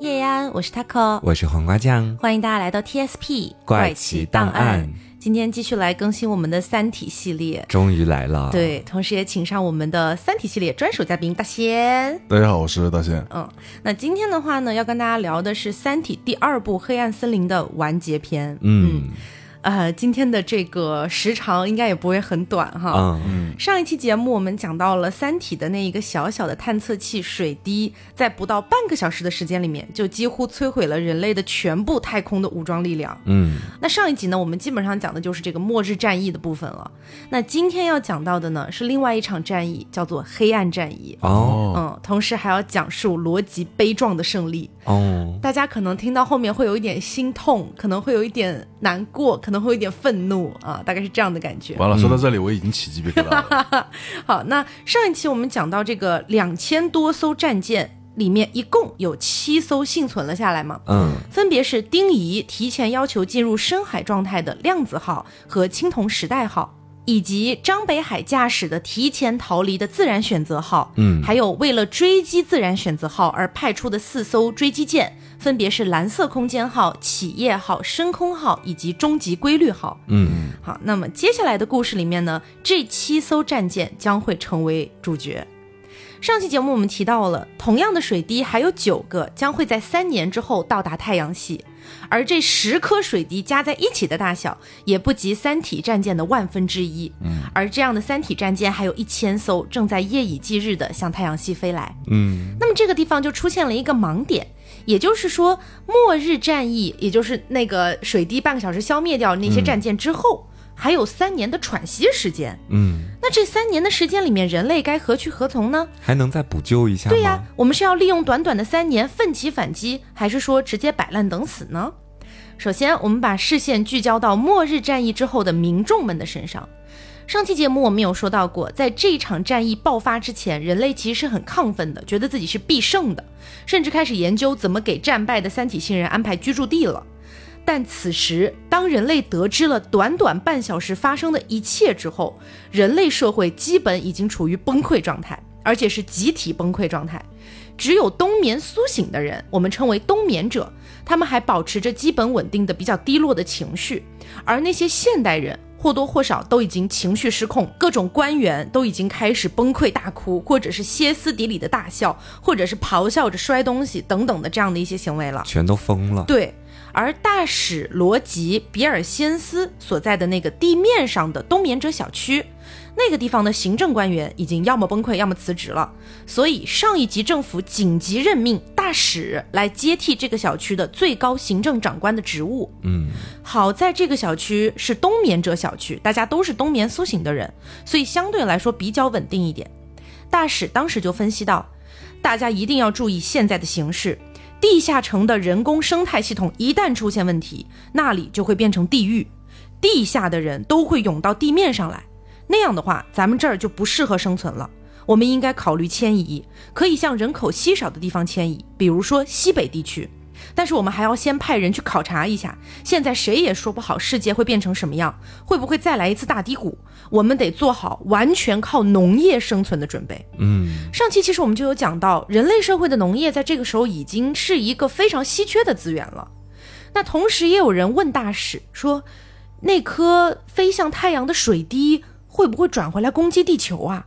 叶安，我是 taco，我是黄瓜酱，欢迎大家来到 TSP 怪奇档案。今天继续来更新我们的《三体》系列，终于来了。对，同时也请上我们的《三体》系列专属嘉宾大仙。大家好，我是大仙。嗯，那今天的话呢，要跟大家聊的是《三体》第二部《黑暗森林》的完结篇。嗯。呃，今天的这个时长应该也不会很短哈。嗯嗯上一期节目我们讲到了《三体》的那一个小小的探测器水滴，在不到半个小时的时间里面，就几乎摧毁了人类的全部太空的武装力量。嗯。那上一集呢，我们基本上讲的就是这个末日战役的部分了。那今天要讲到的呢，是另外一场战役，叫做黑暗战役。哦。嗯，同时还要讲述罗辑悲壮的胜利。哦。大家可能听到后面会有一点心痛，可能会有一点难过。可能会有点愤怒啊，大概是这样的感觉。完了，说到这里我已经起鸡皮疙瘩了。好，那上一期我们讲到这个两千多艘战舰里面，一共有七艘幸存了下来嘛？嗯，分别是丁仪提前要求进入深海状态的量子号和青铜时代号。以及张北海驾驶的提前逃离的自然选择号，嗯，还有为了追击自然选择号而派出的四艘追击舰，分别是蓝色空间号、企业号、深空号以及终极规律号，嗯，好，那么接下来的故事里面呢，这七艘战舰将会成为主角。上期节目我们提到了，同样的水滴还有九个将会在三年之后到达太阳系。而这十颗水滴加在一起的大小，也不及三体战舰的万分之一。嗯，而这样的三体战舰还有一千艘，正在夜以继日地向太阳系飞来。嗯，那么这个地方就出现了一个盲点，也就是说，末日战役，也就是那个水滴半个小时消灭掉那些战舰之后。还有三年的喘息时间，嗯，那这三年的时间里面，人类该何去何从呢？还能再补救一下吗？对呀，我们是要利用短短的三年奋起反击，还是说直接摆烂等死呢？首先，我们把视线聚焦到末日战役之后的民众们的身上。上期节目我们有说到过，在这场战役爆发之前，人类其实是很亢奋的，觉得自己是必胜的，甚至开始研究怎么给战败的三体星人安排居住地了。但此时，当人类得知了短短半小时发生的一切之后，人类社会基本已经处于崩溃状态，而且是集体崩溃状态。只有冬眠苏醒的人，我们称为冬眠者，他们还保持着基本稳定的、比较低落的情绪。而那些现代人，或多或少都已经情绪失控，各种官员都已经开始崩溃大哭，或者是歇斯底里的大笑，或者是咆哮着摔东西等等的这样的一些行为了，全都疯了。对。而大使罗吉比尔先斯所在的那个地面上的冬眠者小区，那个地方的行政官员已经要么崩溃，要么辞职了。所以上一级政府紧急任命大使来接替这个小区的最高行政长官的职务。嗯，好在这个小区是冬眠者小区，大家都是冬眠苏醒的人，所以相对来说比较稳定一点。大使当时就分析到，大家一定要注意现在的形势。地下城的人工生态系统一旦出现问题，那里就会变成地狱，地下的人都会涌到地面上来，那样的话，咱们这儿就不适合生存了。我们应该考虑迁移，可以向人口稀少的地方迁移，比如说西北地区。但是我们还要先派人去考察一下，现在谁也说不好世界会变成什么样，会不会再来一次大低谷？我们得做好完全靠农业生存的准备。嗯，上期其实我们就有讲到，人类社会的农业在这个时候已经是一个非常稀缺的资源了。那同时也有人问大使说，那颗飞向太阳的水滴会不会转回来攻击地球啊？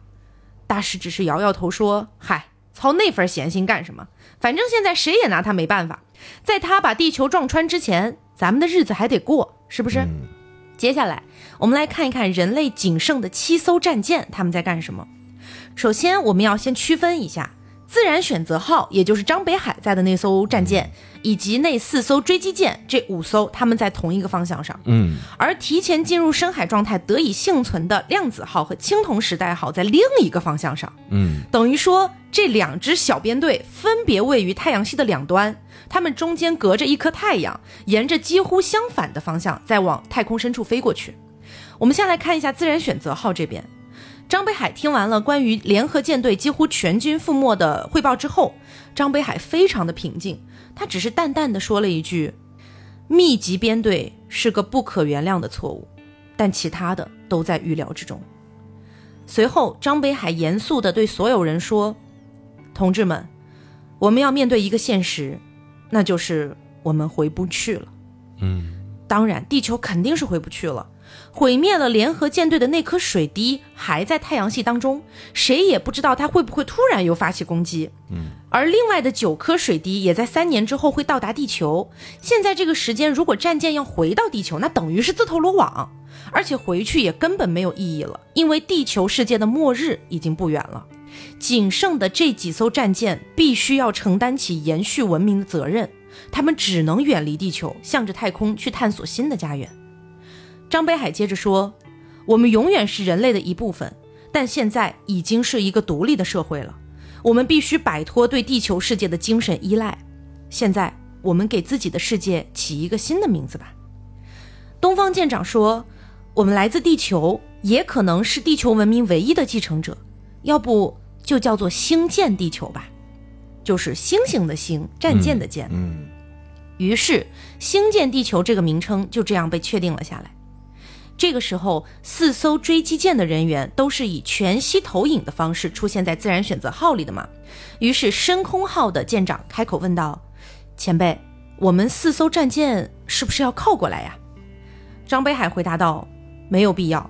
大使只是摇摇头说：“嗨，操那份闲心干什么？反正现在谁也拿他没办法。”在他把地球撞穿之前，咱们的日子还得过，是不是？接下来，我们来看一看人类仅剩的七艘战舰他们在干什么。首先，我们要先区分一下。自然选择号，也就是张北海在的那艘战舰，以及那四艘追击舰，这五艘他们在同一个方向上。嗯，而提前进入深海状态得以幸存的量子号和青铜时代号在另一个方向上。嗯，等于说这两支小编队分别位于太阳系的两端，它们中间隔着一颗太阳，沿着几乎相反的方向在往太空深处飞过去。我们先来看一下自然选择号这边。张北海听完了关于联合舰队几乎全军覆没的汇报之后，张北海非常的平静，他只是淡淡的说了一句：“密集编队是个不可原谅的错误，但其他的都在预料之中。”随后，张北海严肃的对所有人说：“同志们，我们要面对一个现实，那就是我们回不去了。嗯，当然，地球肯定是回不去了。毁灭了联合舰队的那颗水滴还在太阳系当中，谁也不知道它会不会突然又发起攻击。嗯，而另外的九颗水滴也在三年之后会到达地球。现在这个时间，如果战舰要回到地球，那等于是自投罗网，而且回去也根本没有意义了，因为地球世界的末日已经不远了。仅剩的这几艘战舰必须要承担起延续文明的责任，他们只能远离地球，向着太空去探索新的家园。张北海接着说：“我们永远是人类的一部分，但现在已经是一个独立的社会了。我们必须摆脱对地球世界的精神依赖。现在，我们给自己的世界起一个新的名字吧。”东方舰长说：“我们来自地球，也可能是地球文明唯一的继承者。要不就叫做星舰地球吧，就是星星的星，战舰的舰。嗯，于是，星舰地球这个名称就这样被确定了下来。”这个时候，四艘追击舰的人员都是以全息投影的方式出现在自然选择号里的嘛。于是，深空号的舰长开口问道：“前辈，我们四艘战舰是不是要靠过来呀？”张北海回答道：“没有必要。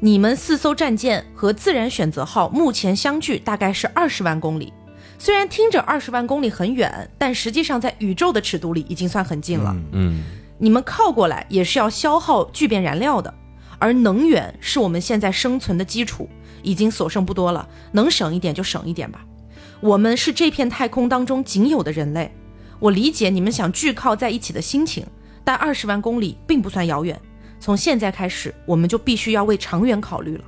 你们四艘战舰和自然选择号目前相距大概是二十万公里。虽然听着二十万公里很远，但实际上在宇宙的尺度里已经算很近了。嗯，你们靠过来也是要消耗聚变燃料的。”而能源是我们现在生存的基础，已经所剩不多了，能省一点就省一点吧。我们是这片太空当中仅有的人类，我理解你们想聚靠在一起的心情，但二十万公里并不算遥远。从现在开始，我们就必须要为长远考虑了。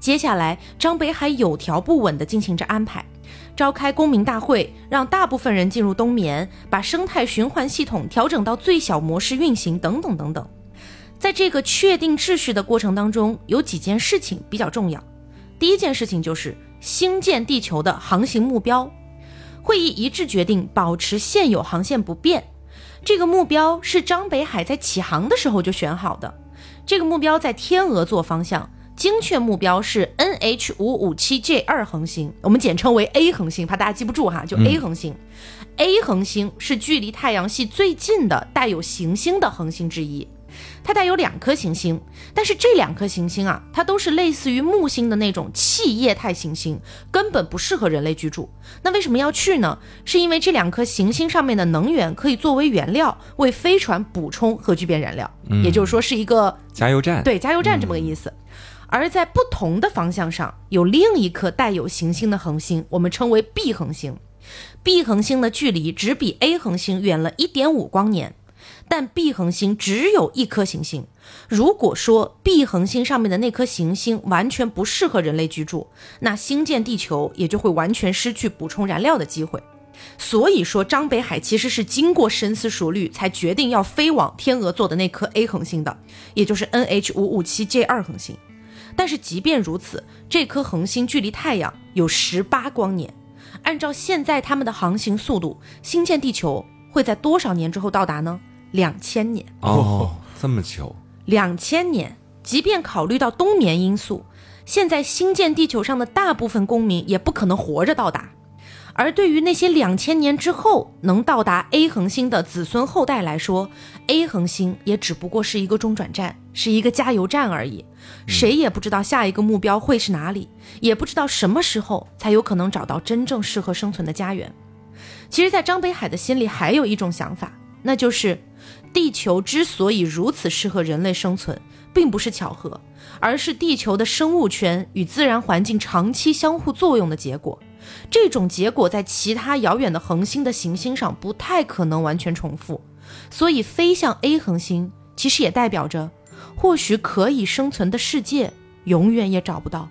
接下来，张北海有条不紊地进行着安排，召开公民大会，让大部分人进入冬眠，把生态循环系统调整到最小模式运行，等等等等。在这个确定秩序的过程当中，有几件事情比较重要。第一件事情就是兴建地球的航行目标。会议一致决定保持现有航线不变。这个目标是张北海在起航的时候就选好的。这个目标在天鹅座方向，精确目标是 N H 五五七 J 二恒星，我们简称为 A 恒星，怕大家记不住哈，就 A 恒星。A 恒星是距离太阳系最近的带有行星的恒星之一。它带有两颗行星，但是这两颗行星啊，它都是类似于木星的那种气液态行星，根本不适合人类居住。那为什么要去呢？是因为这两颗行星上面的能源可以作为原料，为飞船补充核聚变燃料，也就是说是一个加油站。对，加油站这么个意思。而在不同的方向上，有另一颗带有行星的恒星，我们称为 B 恒星。B 恒星的距离只比 A 恒星远了一点五光年。但 B 恒星只有一颗行星。如果说 B 恒星上面的那颗行星完全不适合人类居住，那星舰地球也就会完全失去补充燃料的机会。所以说，张北海其实是经过深思熟虑才决定要飞往天鹅座的那颗 A 恒星的，也就是 NH 五五七 J 二恒星。但是即便如此，这颗恒星距离太阳有十八光年，按照现在他们的航行速度，星舰地球会在多少年之后到达呢？两千年哦，这么久。两千年，即便考虑到冬眠因素，现在新建地球上的大部分公民也不可能活着到达。而对于那些两千年之后能到达 A 恒星的子孙后代来说，A 恒星也只不过是一个中转站，是一个加油站而已。谁也不知道下一个目标会是哪里，也不知道什么时候才有可能找到真正适合生存的家园。其实，在张北海的心里还有一种想法，那就是。地球之所以如此适合人类生存，并不是巧合，而是地球的生物圈与自然环境长期相互作用的结果。这种结果在其他遥远的恒星的行星上不太可能完全重复，所以飞向 A 恒星其实也代表着，或许可以生存的世界永远也找不到。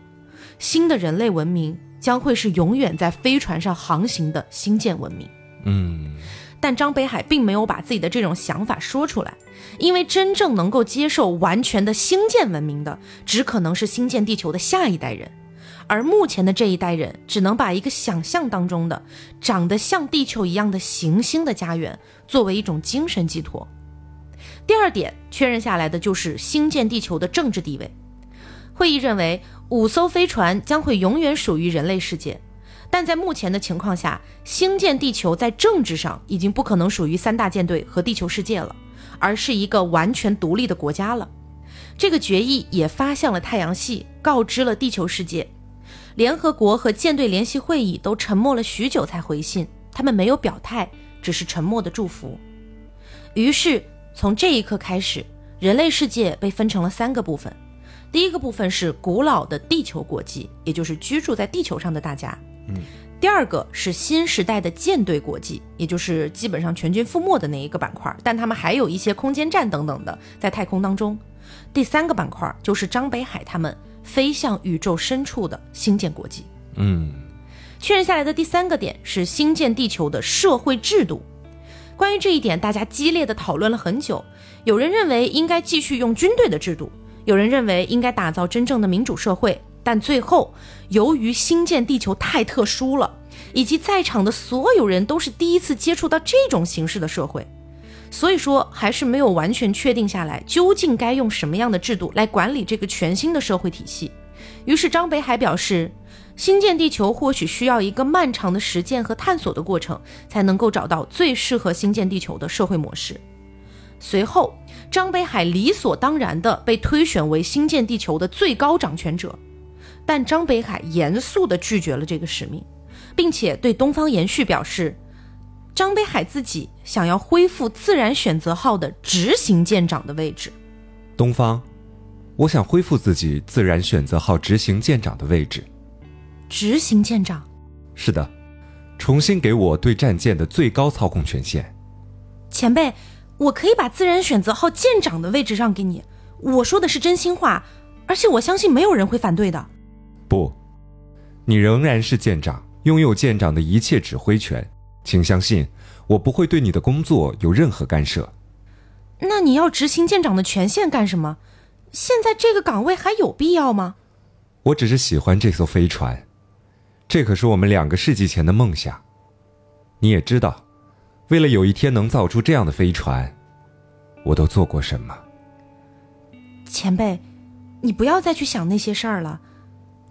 新的人类文明将会是永远在飞船上航行的星舰文明。嗯。但张北海并没有把自己的这种想法说出来，因为真正能够接受完全的星舰文明的，只可能是星舰地球的下一代人，而目前的这一代人只能把一个想象当中的长得像地球一样的行星的家园作为一种精神寄托。第二点确认下来的就是星舰地球的政治地位。会议认为，五艘飞船将会永远属于人类世界。但在目前的情况下，星舰地球在政治上已经不可能属于三大舰队和地球世界了，而是一个完全独立的国家了。这个决议也发向了太阳系，告知了地球世界。联合国和舰队联席会议都沉默了许久才回信，他们没有表态，只是沉默的祝福。于是从这一刻开始，人类世界被分成了三个部分。第一个部分是古老的地球国际，也就是居住在地球上的大家。嗯。第二个是新时代的舰队国际，也就是基本上全军覆没的那一个板块，但他们还有一些空间站等等的在太空当中。第三个板块就是张北海他们飞向宇宙深处的星舰国际。嗯，确认下来的第三个点是星舰地球的社会制度。关于这一点，大家激烈的讨论了很久。有人认为应该继续用军队的制度，有人认为应该打造真正的民主社会。但最后，由于星舰地球太特殊了，以及在场的所有人都是第一次接触到这种形式的社会。所以说，还是没有完全确定下来，究竟该用什么样的制度来管理这个全新的社会体系。于是张北海表示，新建地球或许需要一个漫长的实践和探索的过程，才能够找到最适合新建地球的社会模式。随后，张北海理所当然地被推选为新建地球的最高掌权者，但张北海严肃地拒绝了这个使命，并且对东方延续表示。张北海自己想要恢复自然选择号的执行舰长的位置。东方，我想恢复自己自然选择号执行舰长的位置。执行舰长？是的，重新给我对战舰的最高操控权限。前辈，我可以把自然选择号舰长的位置让给你。我说的是真心话，而且我相信没有人会反对的。不，你仍然是舰长，拥有舰长的一切指挥权。请相信，我不会对你的工作有任何干涉。那你要执行舰长的权限干什么？现在这个岗位还有必要吗？我只是喜欢这艘飞船，这可是我们两个世纪前的梦想。你也知道，为了有一天能造出这样的飞船，我都做过什么。前辈，你不要再去想那些事儿了。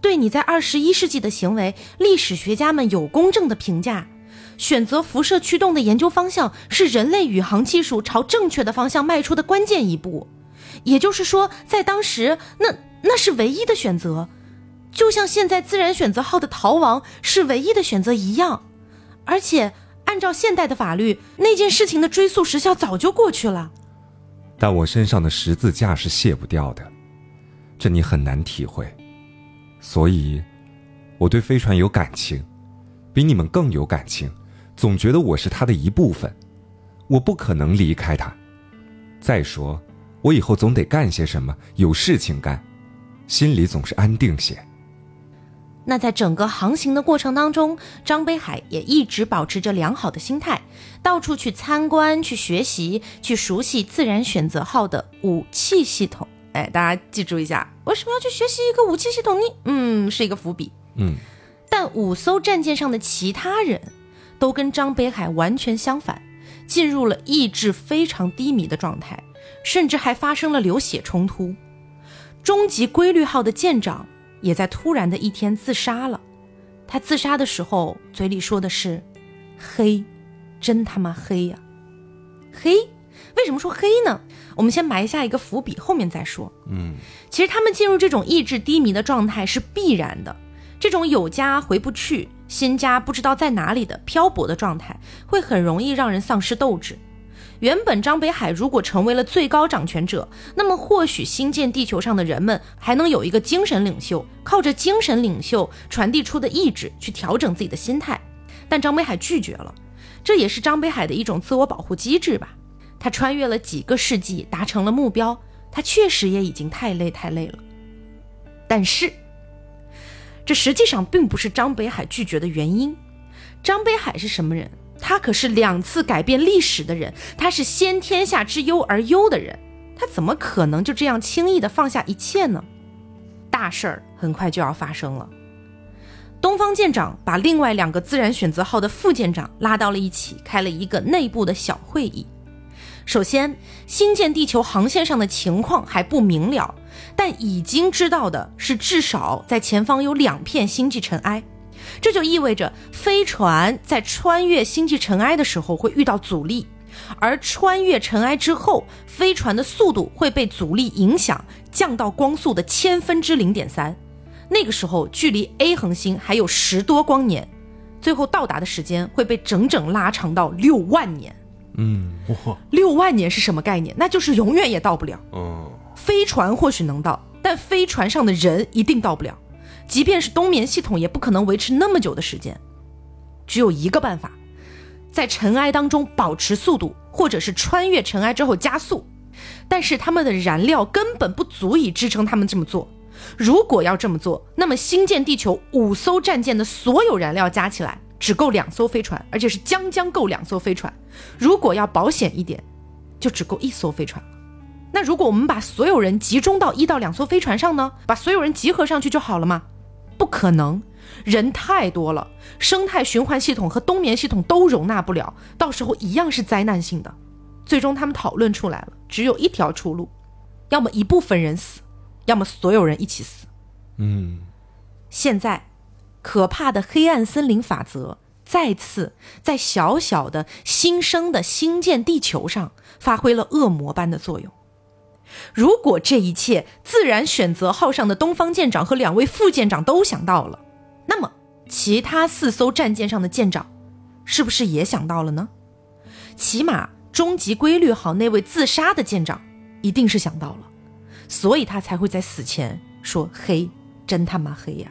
对你在二十一世纪的行为，历史学家们有公正的评价。选择辐射驱动的研究方向是人类宇航技术朝正确的方向迈出的关键一步，也就是说，在当时，那那是唯一的选择，就像现在自然选择号的逃亡是唯一的选择一样。而且，按照现代的法律，那件事情的追溯时效早就过去了。但我身上的十字架是卸不掉的，这你很难体会。所以，我对飞船有感情，比你们更有感情。总觉得我是他的一部分，我不可能离开他。再说，我以后总得干些什么，有事情干，心里总是安定些。那在整个航行的过程当中，张北海也一直保持着良好的心态，到处去参观、去学习、去熟悉自然选择号的武器系统。哎，大家记住一下，为什么要去学习一个武器系统呢？嗯，是一个伏笔。嗯，但五艘战舰上的其他人。都跟张北海完全相反，进入了意志非常低迷的状态，甚至还发生了流血冲突。终极规律号的舰长也在突然的一天自杀了。他自杀的时候嘴里说的是：“黑，真他妈黑呀！黑，为什么说黑呢？我们先埋下一个伏笔，后面再说。嗯，其实他们进入这种意志低迷的状态是必然的，这种有家回不去。新家不知道在哪里的漂泊的状态，会很容易让人丧失斗志。原本张北海如果成为了最高掌权者，那么或许新建地球上的人们还能有一个精神领袖，靠着精神领袖传递出的意志去调整自己的心态。但张北海拒绝了，这也是张北海的一种自我保护机制吧。他穿越了几个世纪，达成了目标，他确实也已经太累太累了。但是。这实际上并不是张北海拒绝的原因。张北海是什么人？他可是两次改变历史的人，他是先天下之忧而忧的人，他怎么可能就这样轻易的放下一切呢？大事儿很快就要发生了。东方舰长把另外两个自然选择号的副舰长拉到了一起，开了一个内部的小会议。首先，新建地球航线上的情况还不明了。但已经知道的是，至少在前方有两片星际尘埃，这就意味着飞船在穿越星际尘埃的时候会遇到阻力，而穿越尘埃之后，飞船的速度会被阻力影响，降到光速的千分之零点三。那个时候，距离 A 恒星还有十多光年，最后到达的时间会被整整拉长到六万年。嗯，哇，六万年是什么概念？那就是永远也到不了。嗯，飞船或许能到，但飞船上的人一定到不了。即便是冬眠系统，也不可能维持那么久的时间。只有一个办法，在尘埃当中保持速度，或者是穿越尘埃之后加速。但是他们的燃料根本不足以支撑他们这么做。如果要这么做，那么新建地球五艘战舰的所有燃料加起来只够两艘飞船，而且是将将够两艘飞船。如果要保险一点，就只够一艘飞船。那如果我们把所有人集中到一到两艘飞船上呢？把所有人集合上去就好了吗？不可能，人太多了，生态循环系统和冬眠系统都容纳不了，到时候一样是灾难性的。最终他们讨论出来了，只有一条出路，要么一部分人死，要么所有人一起死。嗯，现在，可怕的黑暗森林法则再次在小小的新生的新建地球上发挥了恶魔般的作用。如果这一切自然选择号上的东方舰长和两位副舰长都想到了，那么其他四艘战舰上的舰长是不是也想到了呢？起码终极规律号那位自杀的舰长一定是想到了，所以他才会在死前说：“黑，真他妈黑呀！”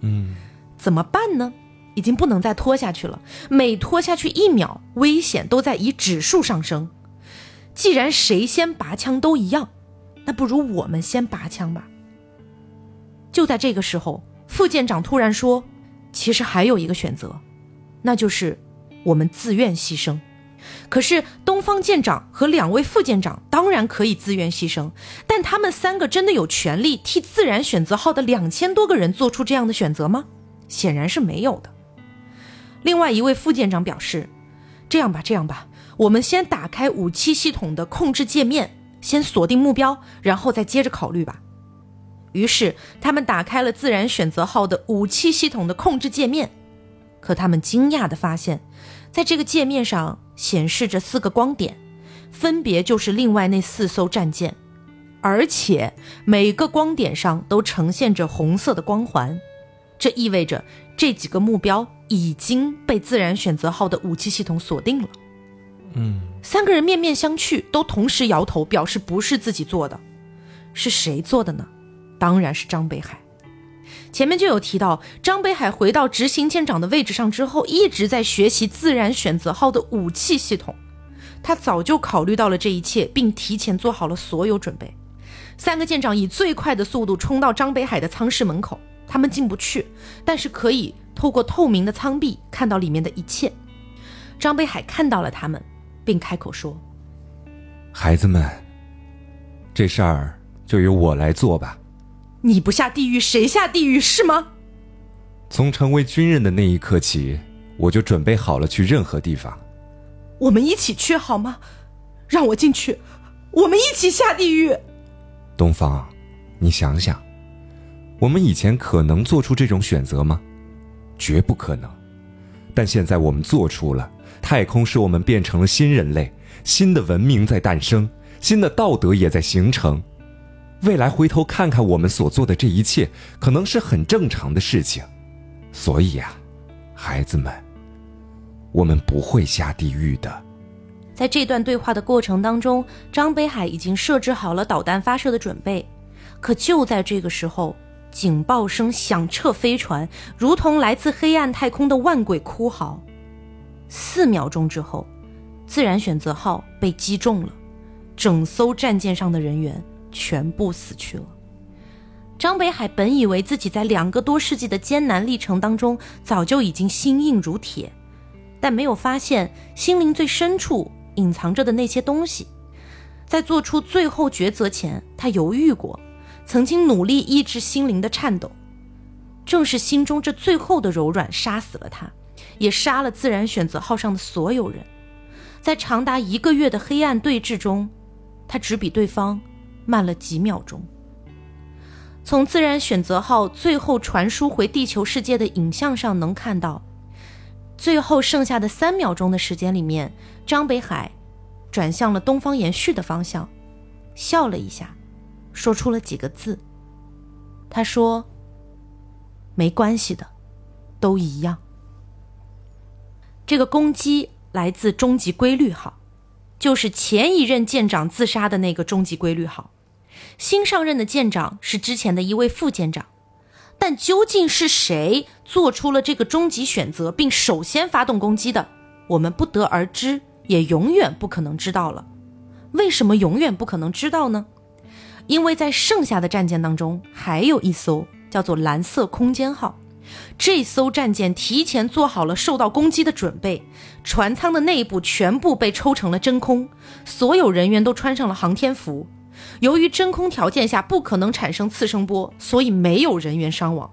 嗯，怎么办呢？已经不能再拖下去了，每拖下去一秒，危险都在以指数上升。既然谁先拔枪都一样，那不如我们先拔枪吧。就在这个时候，副舰长突然说：“其实还有一个选择，那就是我们自愿牺牲。”可是东方舰长和两位副舰长当然可以自愿牺牲，但他们三个真的有权利替自然选择号的两千多个人做出这样的选择吗？显然是没有的。另外一位副舰长表示：“这样吧，这样吧。”我们先打开武器系统的控制界面，先锁定目标，然后再接着考虑吧。于是他们打开了自然选择号的武器系统的控制界面，可他们惊讶地发现，在这个界面上显示着四个光点，分别就是另外那四艘战舰，而且每个光点上都呈现着红色的光环，这意味着这几个目标已经被自然选择号的武器系统锁定了。嗯，三个人面面相觑，都同时摇头，表示不是自己做的。是谁做的呢？当然是张北海。前面就有提到，张北海回到执行舰长的位置上之后，一直在学习自然选择号的武器系统。他早就考虑到了这一切，并提前做好了所有准备。三个舰长以最快的速度冲到张北海的舱室门口，他们进不去，但是可以透过透明的舱壁看到里面的一切。张北海看到了他们。并开口说：“孩子们，这事儿就由我来做吧。你不下地狱，谁下地狱是吗？从成为军人的那一刻起，我就准备好了去任何地方。我们一起去好吗？让我进去，我们一起下地狱。东方，你想想，我们以前可能做出这种选择吗？绝不可能。但现在我们做出了。”太空使我们变成了新人类，新的文明在诞生，新的道德也在形成。未来回头看看我们所做的这一切，可能是很正常的事情。所以呀，孩子们，我们不会下地狱的。在这段对话的过程当中，张北海已经设置好了导弹发射的准备。可就在这个时候，警报声响彻飞船，如同来自黑暗太空的万鬼哭嚎。四秒钟之后，自然选择号被击中了，整艘战舰上的人员全部死去了。张北海本以为自己在两个多世纪的艰难历程当中早就已经心硬如铁，但没有发现心灵最深处隐藏着的那些东西。在做出最后抉择前，他犹豫过，曾经努力抑制心灵的颤抖，正是心中这最后的柔软杀死了他。也杀了自然选择号上的所有人，在长达一个月的黑暗对峙中，他只比对方慢了几秒钟。从自然选择号最后传输回地球世界的影像上能看到，最后剩下的三秒钟的时间里面，张北海转向了东方延续的方向，笑了一下，说出了几个字。他说：“没关系的，都一样。”这个攻击来自终极规律号，就是前一任舰长自杀的那个终极规律号。新上任的舰长是之前的一位副舰长，但究竟是谁做出了这个终极选择，并首先发动攻击的，我们不得而知，也永远不可能知道了。为什么永远不可能知道呢？因为在剩下的战舰当中，还有一艘叫做“蓝色空间号”，这艘战舰提前做好了受到攻击的准备，船舱的内部全部被抽成了真空，所有人员都穿上了航天服。由于真空条件下不可能产生次声波，所以没有人员伤亡。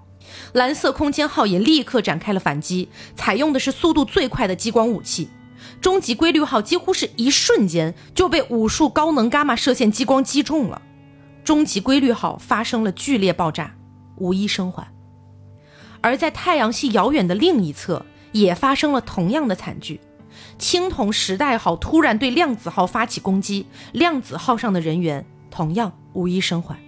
蓝色空间号也立刻展开了反击，采用的是速度最快的激光武器。终极规律号几乎是一瞬间就被无数高能伽马射线激光击中了。终极规律号发生了剧烈爆炸，无一生还。而在太阳系遥远的另一侧，也发生了同样的惨剧。青铜时代号突然对量子号发起攻击，量子号上的人员。同样无一生还，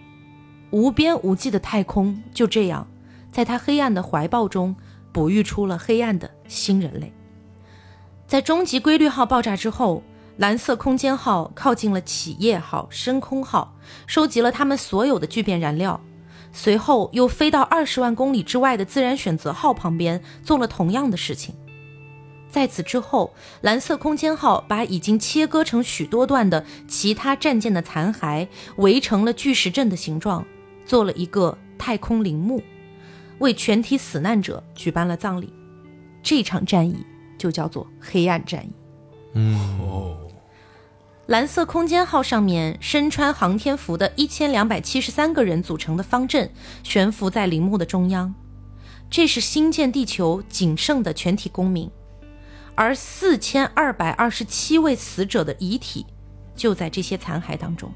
无边无际的太空就这样，在他黑暗的怀抱中哺育出了黑暗的新人类。在终极规律号爆炸之后，蓝色空间号靠近了企业号、深空号，收集了他们所有的聚变燃料，随后又飞到二十万公里之外的自然选择号旁边，做了同样的事情。在此之后，蓝色空间号把已经切割成许多段的其他战舰的残骸围成了巨石阵的形状，做了一个太空陵墓，为全体死难者举办了葬礼。这场战役就叫做黑暗战役。嗯哦，蓝色空间号上面身穿航天服的一千两百七十三个人组成的方阵悬浮在陵墓的中央，这是新建地球仅剩的全体公民。而四千二百二十七位死者的遗体就在这些残骸当中。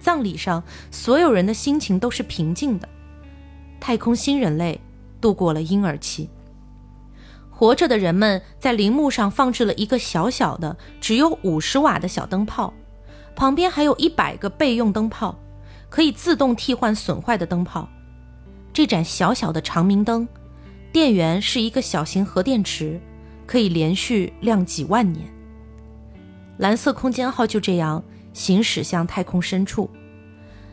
葬礼上，所有人的心情都是平静的。太空新人类度过了婴儿期。活着的人们在陵墓上放置了一个小小的、只有五十瓦的小灯泡，旁边还有一百个备用灯泡，可以自动替换损坏的灯泡。这盏小小的长明灯，电源是一个小型核电池。可以连续亮几万年。蓝色空间号就这样行驶向太空深处，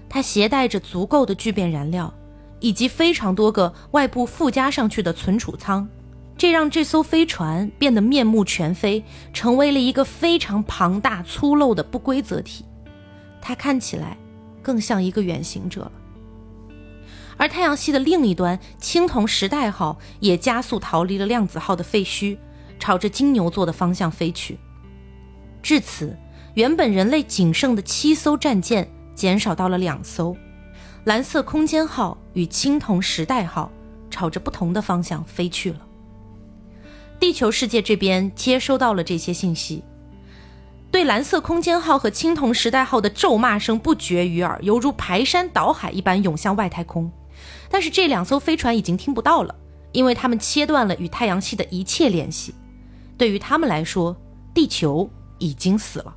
它携带着足够的聚变燃料，以及非常多个外部附加上去的存储舱，这让这艘飞船变得面目全非，成为了一个非常庞大粗陋的不规则体。它看起来更像一个远行者了。而太阳系的另一端，青铜时代号也加速逃离了量子号的废墟。朝着金牛座的方向飞去。至此，原本人类仅剩的七艘战舰减少到了两艘。蓝色空间号与青铜时代号朝着不同的方向飞去了。地球世界这边接收到了这些信息，对蓝色空间号和青铜时代号的咒骂声不绝于耳，犹如排山倒海一般涌向外太空。但是这两艘飞船已经听不到了，因为他们切断了与太阳系的一切联系。对于他们来说，地球已经死了。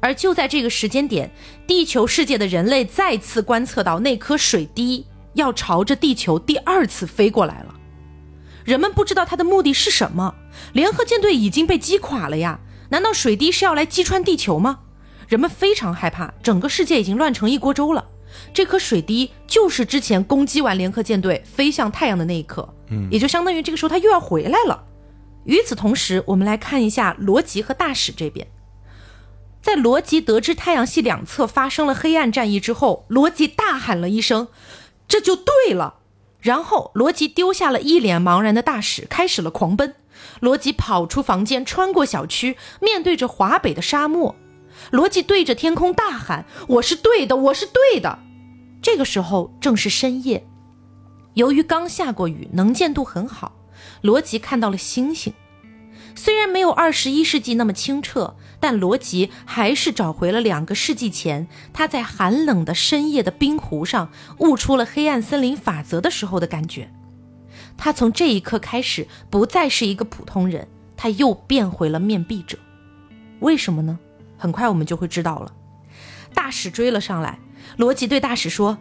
而就在这个时间点，地球世界的人类再次观测到那颗水滴要朝着地球第二次飞过来了。人们不知道他的目的是什么。联合舰队已经被击垮了呀，难道水滴是要来击穿地球吗？人们非常害怕，整个世界已经乱成一锅粥了。这颗水滴就是之前攻击完联合舰队飞向太阳的那一刻，嗯，也就相当于这个时候它又要回来了。与此同时，我们来看一下罗辑和大使这边。在罗辑得知太阳系两侧发生了黑暗战役之后，罗辑大喊了一声：“这就对了！”然后罗辑丢下了一脸茫然的大使，开始了狂奔。罗辑跑出房间，穿过小区，面对着华北的沙漠。罗辑对着天空大喊：“我是对的，我是对的！”这个时候正是深夜，由于刚下过雨，能见度很好。罗辑看到了星星，虽然没有二十一世纪那么清澈，但罗辑还是找回了两个世纪前他在寒冷的深夜的冰湖上悟出了黑暗森林法则的时候的感觉。他从这一刻开始不再是一个普通人，他又变回了面壁者。为什么呢？很快我们就会知道了。大使追了上来，罗辑对大使说：“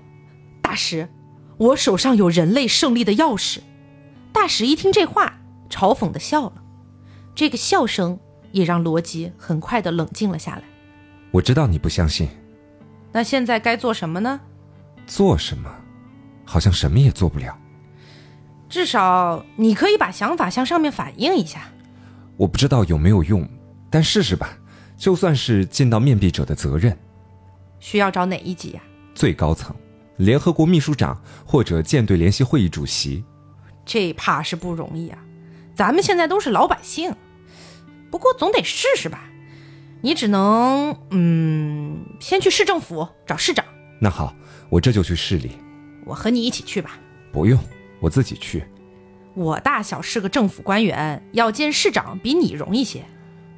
大使，我手上有人类胜利的钥匙。”大使一听这话，嘲讽的笑了。这个笑声也让罗辑很快的冷静了下来。我知道你不相信，那现在该做什么呢？做什么？好像什么也做不了。至少你可以把想法向上面反映一下。我不知道有没有用，但试试吧。就算是尽到面壁者的责任，需要找哪一级呀？最高层，联合国秘书长或者舰队联席会议主席。这怕是不容易啊！咱们现在都是老百姓，不过总得试试吧。你只能，嗯，先去市政府找市长。那好，我这就去市里。我和你一起去吧。不用，我自己去。我大小是个政府官员，要见市长比你容易些。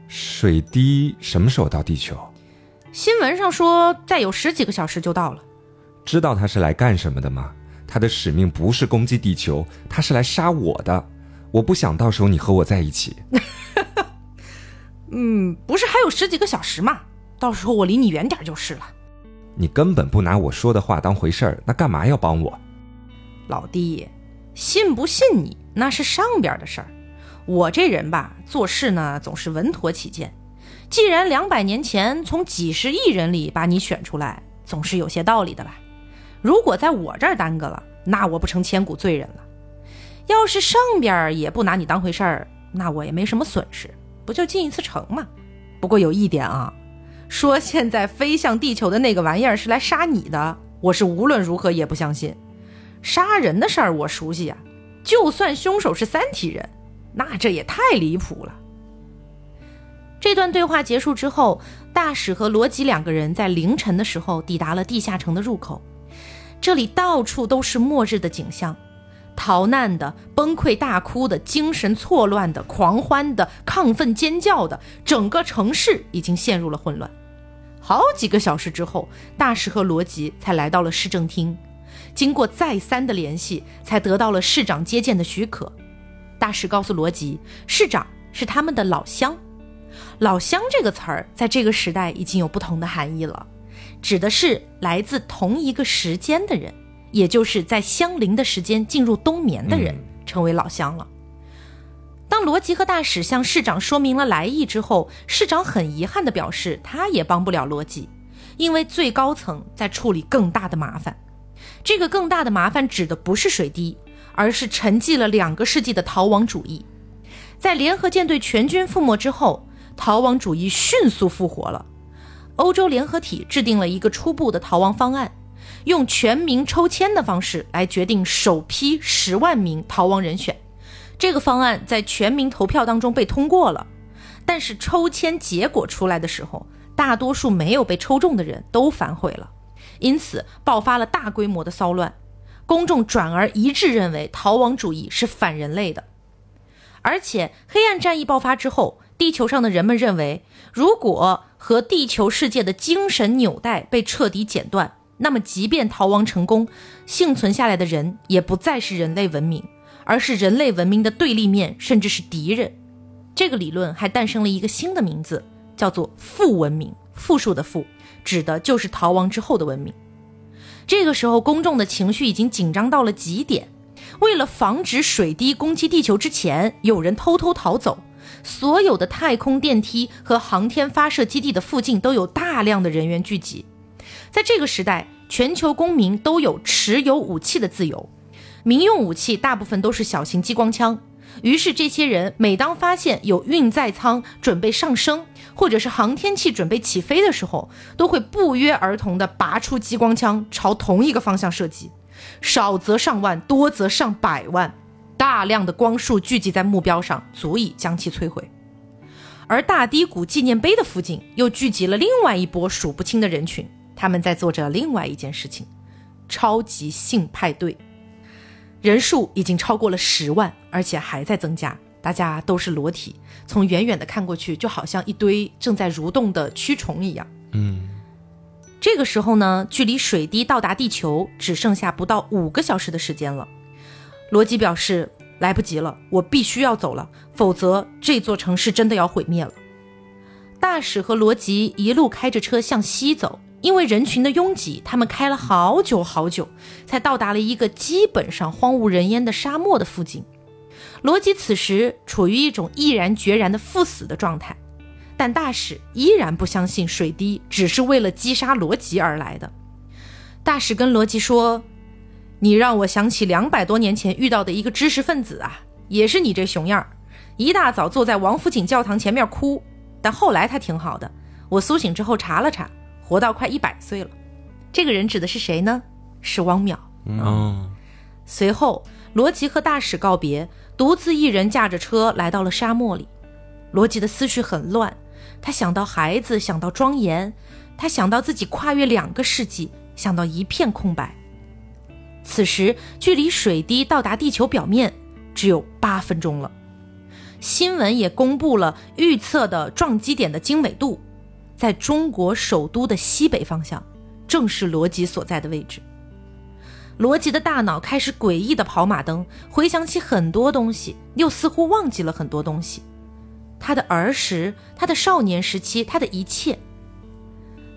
水滴什么时候到地球？新闻上说，再有十几个小时就到了。知道他是来干什么的吗？他的使命不是攻击地球，他是来杀我的。我不想到时候你和我在一起。嗯，不是还有十几个小时吗？到时候我离你远点就是了。你根本不拿我说的话当回事儿，那干嘛要帮我？老弟，信不信你那是上边的事儿。我这人吧，做事呢总是稳妥起见。既然两百年前从几十亿人里把你选出来，总是有些道理的吧？如果在我这儿耽搁了，那我不成千古罪人了。要是上边也不拿你当回事儿，那我也没什么损失，不就进一次城吗？不过有一点啊，说现在飞向地球的那个玩意儿是来杀你的，我是无论如何也不相信。杀人的事儿我熟悉呀，就算凶手是三体人。那这也太离谱了。这段对话结束之后，大使和罗辑两个人在凌晨的时候抵达了地下城的入口。这里到处都是末日的景象：逃难的、崩溃大哭的、精神错乱的、狂欢的、亢奋尖叫的，整个城市已经陷入了混乱。好几个小时之后，大使和罗辑才来到了市政厅，经过再三的联系，才得到了市长接见的许可。大使告诉罗辑，市长是他们的老乡。老乡这个词儿在这个时代已经有不同的含义了，指的是来自同一个时间的人，也就是在相邻的时间进入冬眠的人，成为老乡了。当罗辑和大使向市长说明了来意之后，市长很遗憾地表示，他也帮不了罗辑，因为最高层在处理更大的麻烦。这个更大的麻烦指的不是水滴。而是沉寂了两个世纪的逃亡主义，在联合舰队全军覆没之后，逃亡主义迅速复活了。欧洲联合体制定了一个初步的逃亡方案，用全民抽签的方式来决定首批十万名逃亡人选。这个方案在全民投票当中被通过了，但是抽签结果出来的时候，大多数没有被抽中的人都反悔了，因此爆发了大规模的骚乱。公众转而一致认为逃亡主义是反人类的，而且黑暗战役爆发之后，地球上的人们认为，如果和地球世界的精神纽带被彻底剪断，那么即便逃亡成功，幸存下来的人也不再是人类文明，而是人类文明的对立面，甚至是敌人。这个理论还诞生了一个新的名字，叫做负文明，复数的负，指的就是逃亡之后的文明。这个时候，公众的情绪已经紧张到了极点。为了防止水滴攻击地球之前有人偷偷逃走，所有的太空电梯和航天发射基地的附近都有大量的人员聚集。在这个时代，全球公民都有持有武器的自由，民用武器大部分都是小型激光枪。于是，这些人每当发现有运载舱准备上升，或者是航天器准备起飞的时候，都会不约而同地拔出激光枪，朝同一个方向射击。少则上万，多则上百万，大量的光束聚集在目标上，足以将其摧毁。而大低谷纪念碑的附近，又聚集了另外一波数不清的人群，他们在做着另外一件事情——超级性派对。人数已经超过了十万，而且还在增加。大家都是裸体，从远远的看过去，就好像一堆正在蠕动的蛆虫一样。嗯，这个时候呢，距离水滴到达地球只剩下不到五个小时的时间了。罗辑表示来不及了，我必须要走了，否则这座城市真的要毁灭了。大使和罗辑一路开着车向西走，因为人群的拥挤，他们开了好久好久，才到达了一个基本上荒无人烟的沙漠的附近。罗辑此时处于一种毅然决然的赴死的状态，但大使依然不相信水滴只是为了击杀罗辑而来的。大使跟罗辑说：“你让我想起两百多年前遇到的一个知识分子啊，也是你这熊样儿，一大早坐在王府井教堂前面哭。但后来他挺好的，我苏醒之后查了查，活到快一百岁了。这个人指的是谁呢？是汪淼。嗯，随后，罗辑和大使告别，独自一人驾着车来到了沙漠里。罗辑的思绪很乱，他想到孩子，想到庄严，他想到自己跨越两个世纪，想到一片空白。此时，距离水滴到达地球表面只有八分钟了。新闻也公布了预测的撞击点的经纬度，在中国首都的西北方向，正是罗辑所在的位置。罗辑的大脑开始诡异的跑马灯，回想起很多东西，又似乎忘记了很多东西。他的儿时，他的少年时期，他的一切。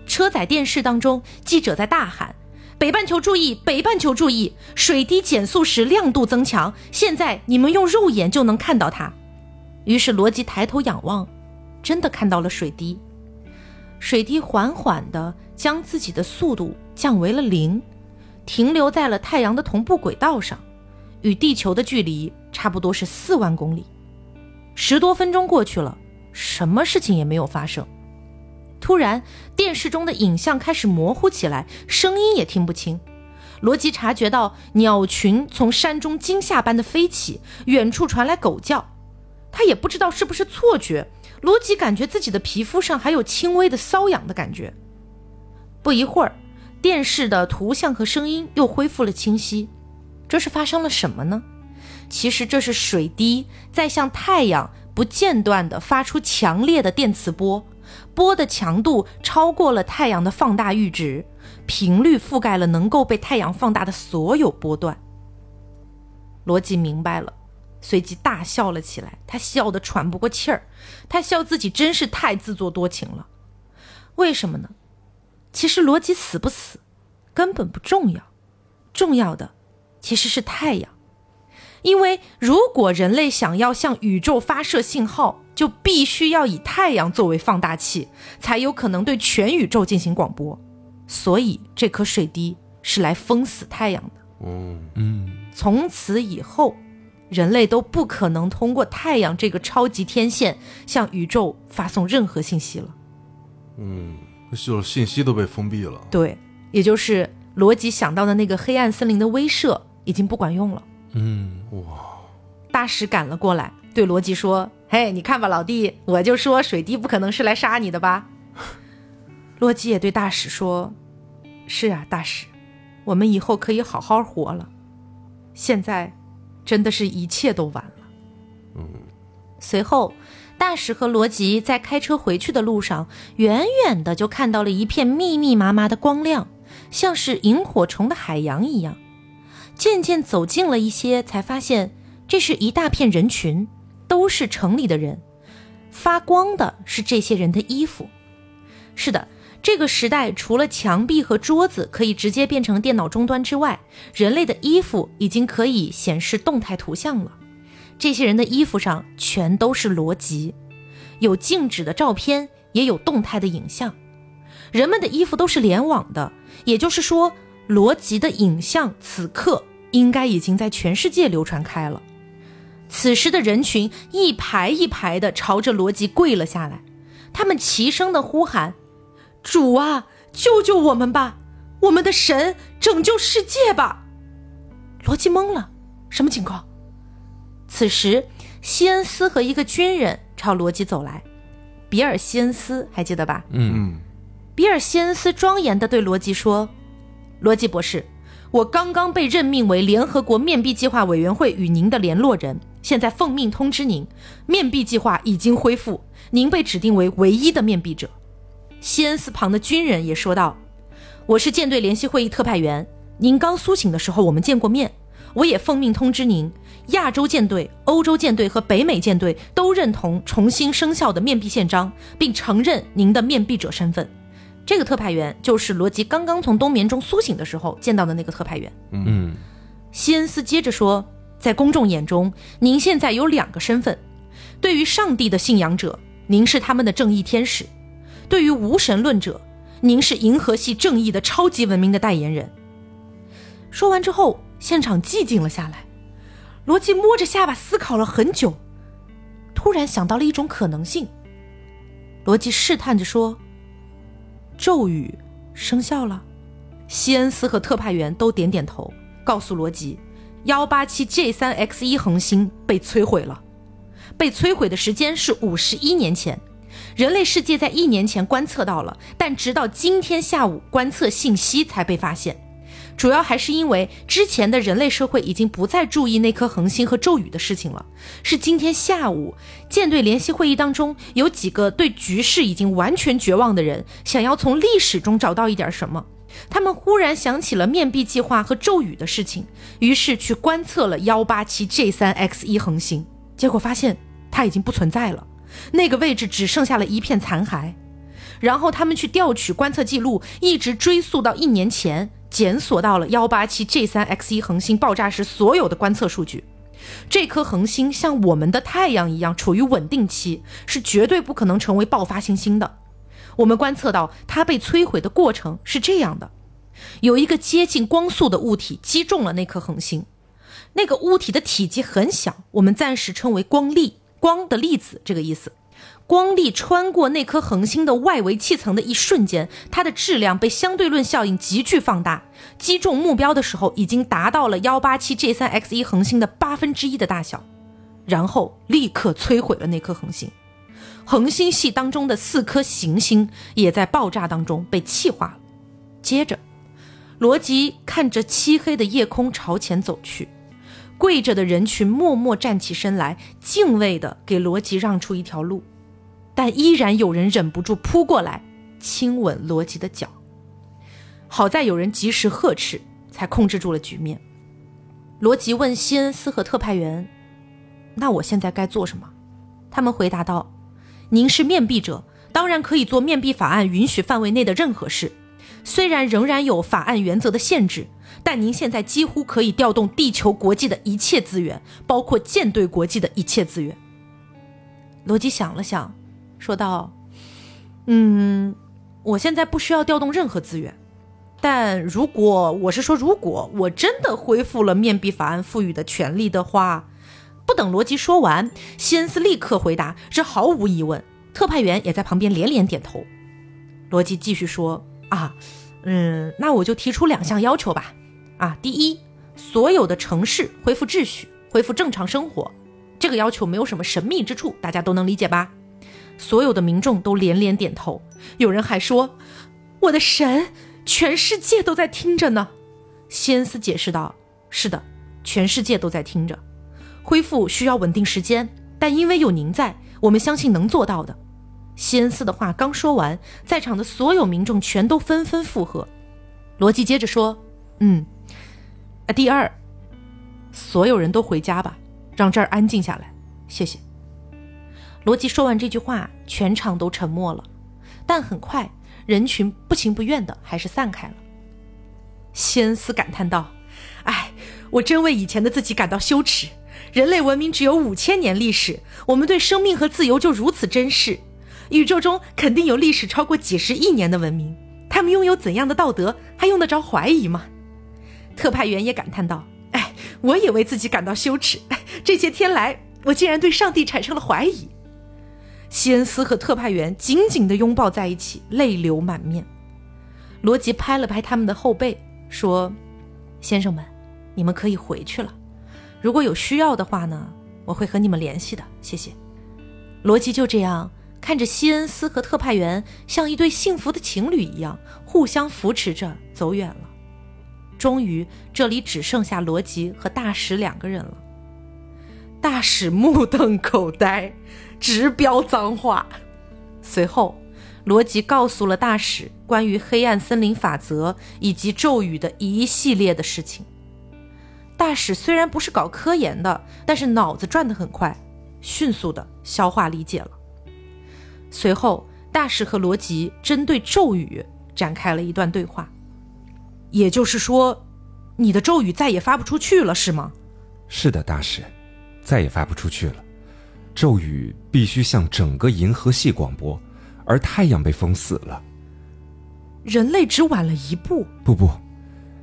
车载电视当中，记者在大喊：“北半球注意，北半球注意！水滴减速时亮度增强，现在你们用肉眼就能看到它。”于是罗辑抬头仰望，真的看到了水滴。水滴缓缓地将自己的速度降为了零。停留在了太阳的同步轨道上，与地球的距离差不多是四万公里。十多分钟过去了，什么事情也没有发生。突然，电视中的影像开始模糊起来，声音也听不清。罗辑察觉到鸟群从山中惊吓般的飞起，远处传来狗叫。他也不知道是不是错觉，罗辑感觉自己的皮肤上还有轻微的瘙痒的感觉。不一会儿。电视的图像和声音又恢复了清晰，这是发生了什么呢？其实这是水滴在向太阳不间断地发出强烈的电磁波，波的强度超过了太阳的放大阈值，频率覆盖了能够被太阳放大的所有波段。罗辑明白了，随即大笑了起来，他笑得喘不过气儿，他笑自己真是太自作多情了。为什么呢？其实罗辑死不死，根本不重要，重要的其实是太阳，因为如果人类想要向宇宙发射信号，就必须要以太阳作为放大器，才有可能对全宇宙进行广播。所以这颗水滴是来封死太阳的。哦，嗯，从此以后，人类都不可能通过太阳这个超级天线向宇宙发送任何信息了。嗯，就是信息都被封闭了。对，也就是罗辑想到的那个黑暗森林的威慑已经不管用了。嗯，哇大使赶了过来，对罗辑说：“嘿，你看吧，老弟，我就说水滴不可能是来杀你的吧。” 罗辑也对大使说：“是啊，大使，我们以后可以好好活了。现在，真的是一切都晚了。”嗯，随后，大使和罗吉在开车回去的路上，远远的就看到了一片密密麻麻的光亮，像是萤火虫的海洋一样。渐渐走近了一些，才发现这是一大片人群，都是城里的人。发光的是这些人的衣服。是的，这个时代除了墙壁和桌子可以直接变成电脑终端之外，人类的衣服已经可以显示动态图像了。这些人的衣服上全都是逻辑，有静止的照片，也有动态的影像。人们的衣服都是联网的，也就是说，罗辑的影像此刻应该已经在全世界流传开了。此时的人群一排一排的朝着罗辑跪了下来，他们齐声的呼喊：“主啊，救救我们吧！我们的神，拯救世界吧！”罗辑懵了，什么情况？此时，西恩斯和一个军人朝罗辑走来，比尔·西恩斯还记得吧？嗯，嗯，比尔·西恩斯庄严地对罗辑说：“罗辑博士，我刚刚被任命为联合国面壁计划委员会与您的联络人，现在奉命通知您，面壁计划已经恢复，您被指定为唯一的面壁者。西恩斯旁的军人也说道：“我是舰队联席会议特派员，您刚苏醒的时候我们见过面。我也奉命通知您，亚洲舰队、欧洲舰队和北美舰队都认同重新生效的面壁宪章，并承认您的面壁者身份。这个特派员就是罗辑刚刚从冬眠中苏醒的时候见到的那个特派员。”嗯，西恩斯接着说：“在公众眼中，您现在有两个身份。对于上帝的信仰者，您是他们的正义天使；对于无神论者，您是银河系正义的超级文明的代言人。”说完之后，现场寂静了下来。罗辑摸着下巴思考了很久，突然想到了一种可能性。罗辑试探着说：“咒语生效了。”西恩斯和特派员都点点头，告诉罗辑，幺八七 J 三 X 一恒星被摧毁了。被摧毁的时间是五十一年前，人类世界在一年前观测到了，但直到今天下午，观测信息才被发现。主要还是因为之前的人类社会已经不再注意那颗恒星和咒语的事情了。是今天下午，舰队联席会议当中，有几个对局势已经完全绝望的人，想要从历史中找到一点什么。他们忽然想起了面壁计划和咒语的事情，于是去观测了幺八七 J 三 X 一恒星，结果发现它已经不存在了，那个位置只剩下了一片残骸。然后他们去调取观测记录，一直追溯到一年前，检索到了幺八七 J 三 X 一恒星爆炸时所有的观测数据。这颗恒星像我们的太阳一样处于稳定期，是绝对不可能成为爆发行星的。我们观测到它被摧毁的过程是这样的：有一个接近光速的物体击中了那颗恒星，那个物体的体积很小，我们暂时称为光粒，光的粒子这个意思。光粒穿过那颗恒星的外围气层的一瞬间，它的质量被相对论效应急剧放大，击中目标的时候已经达到了幺八七 J 三 X 一恒星的八分之一的大小，然后立刻摧毁了那颗恒星。恒星系当中的四颗行星也在爆炸当中被气化了。接着，罗辑看着漆黑的夜空朝前走去，跪着的人群默默站起身来，敬畏地给罗辑让出一条路，但依然有人忍不住扑过来亲吻罗辑的脚。好在有人及时呵斥，才控制住了局面。罗辑问西恩斯和特派员：“那我现在该做什么？”他们回答道。您是面壁者，当然可以做面壁法案允许范围内的任何事。虽然仍然有法案原则的限制，但您现在几乎可以调动地球国际的一切资源，包括舰队国际的一切资源。罗辑想了想，说道：“嗯，我现在不需要调动任何资源，但如果我是说，如果我真的恢复了面壁法案赋予的权利的话。”不等罗辑说完，西恩斯立刻回答：“这毫无疑问。”特派员也在旁边连连点头。罗辑继续说：“啊，嗯，那我就提出两项要求吧。啊，第一，所有的城市恢复秩序，恢复正常生活。这个要求没有什么神秘之处，大家都能理解吧？”所有的民众都连连点头。有人还说：“我的神，全世界都在听着呢。”西恩斯解释道：“是的，全世界都在听着。”恢复需要稳定时间，但因为有您在，我们相信能做到的。西恩斯的话刚说完，在场的所有民众全都纷纷附和。罗辑接着说：“嗯，第二，所有人都回家吧，让这儿安静下来，谢谢。”罗辑说完这句话，全场都沉默了，但很快人群不情不愿的还是散开了。西恩斯感叹道：“哎，我真为以前的自己感到羞耻。”人类文明只有五千年历史，我们对生命和自由就如此珍视。宇宙中肯定有历史超过几十亿年的文明，他们拥有怎样的道德，还用得着怀疑吗？特派员也感叹道：“哎，我也为自己感到羞耻。这些天来，我竟然对上帝产生了怀疑。”西恩斯和特派员紧紧地拥抱在一起，泪流满面。罗辑拍了拍他们的后背，说：“先生们，你们可以回去了。”如果有需要的话呢，我会和你们联系的。谢谢。罗辑就这样看着西恩斯和特派员像一对幸福的情侣一样互相扶持着走远了。终于，这里只剩下罗辑和大使两个人了。大使目瞪口呆，直飙脏话。随后，罗辑告诉了大使关于黑暗森林法则以及咒语的一系列的事情。大使虽然不是搞科研的，但是脑子转得很快，迅速的消化理解了。随后，大使和罗辑针对咒语展开了一段对话。也就是说，你的咒语再也发不出去了，是吗？是的，大师，再也发不出去了。咒语必须向整个银河系广播，而太阳被封死了。人类只晚了一步。不不，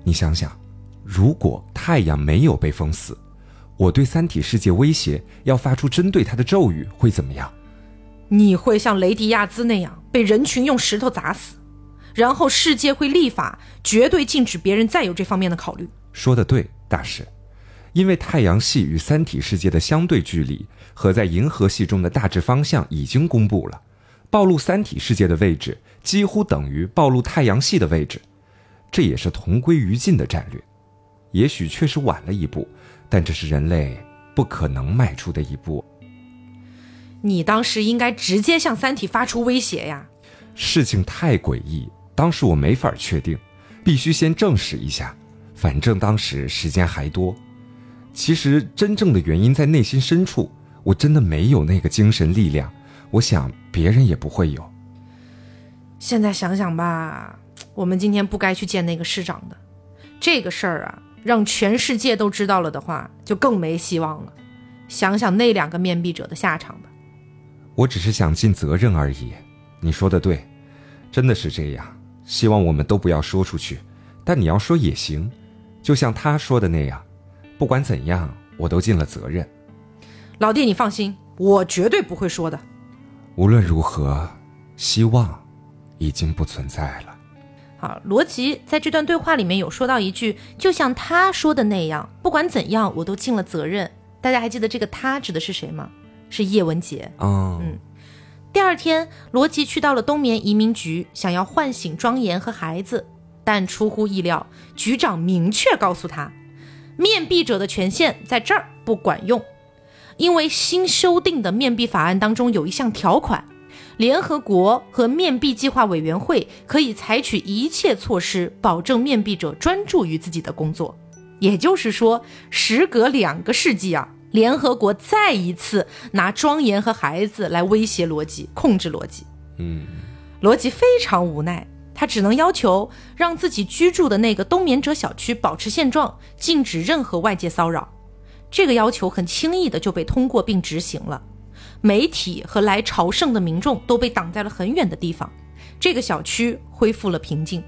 你想想，如果太阳没有被封死，我对三体世界威胁要发出针对它的咒语会怎么样？你会像雷迪亚兹那样被人群用石头砸死。然后世界会立法，绝对禁止别人再有这方面的考虑。说的对，大师，因为太阳系与三体世界的相对距离和在银河系中的大致方向已经公布了，暴露三体世界的位置几乎等于暴露太阳系的位置，这也是同归于尽的战略。也许确实晚了一步，但这是人类不可能迈出的一步。你当时应该直接向三体发出威胁呀！事情太诡异。当时我没法确定，必须先证实一下。反正当时时间还多。其实真正的原因在内心深处，我真的没有那个精神力量。我想别人也不会有。现在想想吧，我们今天不该去见那个市长的。这个事儿啊，让全世界都知道了的话，就更没希望了。想想那两个面壁者的下场吧。我只是想尽责任而已。你说的对，真的是这样。希望我们都不要说出去，但你要说也行，就像他说的那样，不管怎样，我都尽了责任。老弟，你放心，我绝对不会说的。无论如何，希望已经不存在了。好，罗辑在这段对话里面有说到一句，就像他说的那样，不管怎样，我都尽了责任。大家还记得这个他指的是谁吗？是叶文洁。哦，嗯。第二天，罗辑去到了冬眠移民局，想要唤醒庄严和孩子，但出乎意料，局长明确告诉他，面壁者的权限在这儿不管用，因为新修订的面壁法案当中有一项条款，联合国和面壁计划委员会可以采取一切措施，保证面壁者专注于自己的工作。也就是说，时隔两个世纪啊。联合国再一次拿庄严和孩子来威胁罗辑，控制罗辑。嗯，罗辑非常无奈，他只能要求让自己居住的那个冬眠者小区保持现状，禁止任何外界骚扰。这个要求很轻易的就被通过并执行了。媒体和来朝圣的民众都被挡在了很远的地方，这个小区恢复了平静。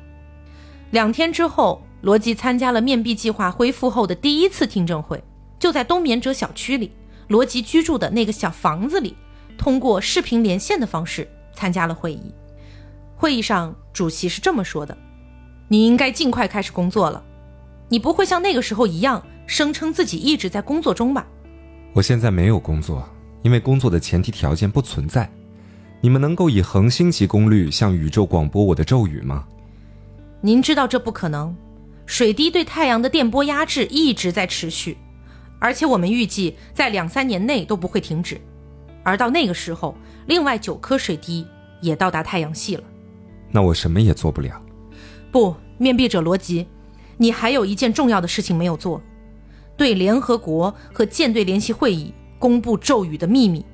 两天之后，罗辑参加了面壁计划恢复后的第一次听证会。就在冬眠者小区里，罗辑居住的那个小房子里，通过视频连线的方式参加了会议。会议上，主席是这么说的：“你应该尽快开始工作了。你不会像那个时候一样声称自己一直在工作中吧？”我现在没有工作，因为工作的前提条件不存在。你们能够以恒星级功率向宇宙广播我的咒语吗？您知道这不可能。水滴对太阳的电波压制一直在持续。而且我们预计在两三年内都不会停止，而到那个时候，另外九颗水滴也到达太阳系了。那我什么也做不了。不，面壁者罗辑，你还有一件重要的事情没有做，对联合国和舰队联席会议公布咒语的秘密。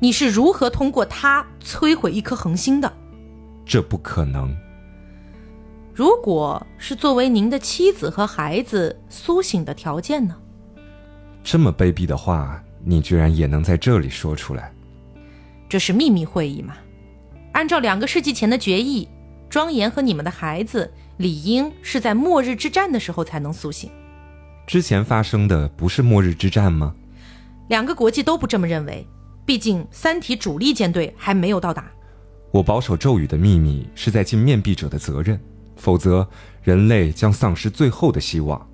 你是如何通过它摧毁一颗恒星的？这不可能。如果是作为您的妻子和孩子苏醒的条件呢？这么卑鄙的话，你居然也能在这里说出来？这是秘密会议嘛？按照两个世纪前的决议，庄严和你们的孩子理应是在末日之战的时候才能苏醒。之前发生的不是末日之战吗？两个国际都不这么认为，毕竟三体主力舰队还没有到达。我保守咒语的秘密是在尽面壁者的责任，否则人类将丧失最后的希望。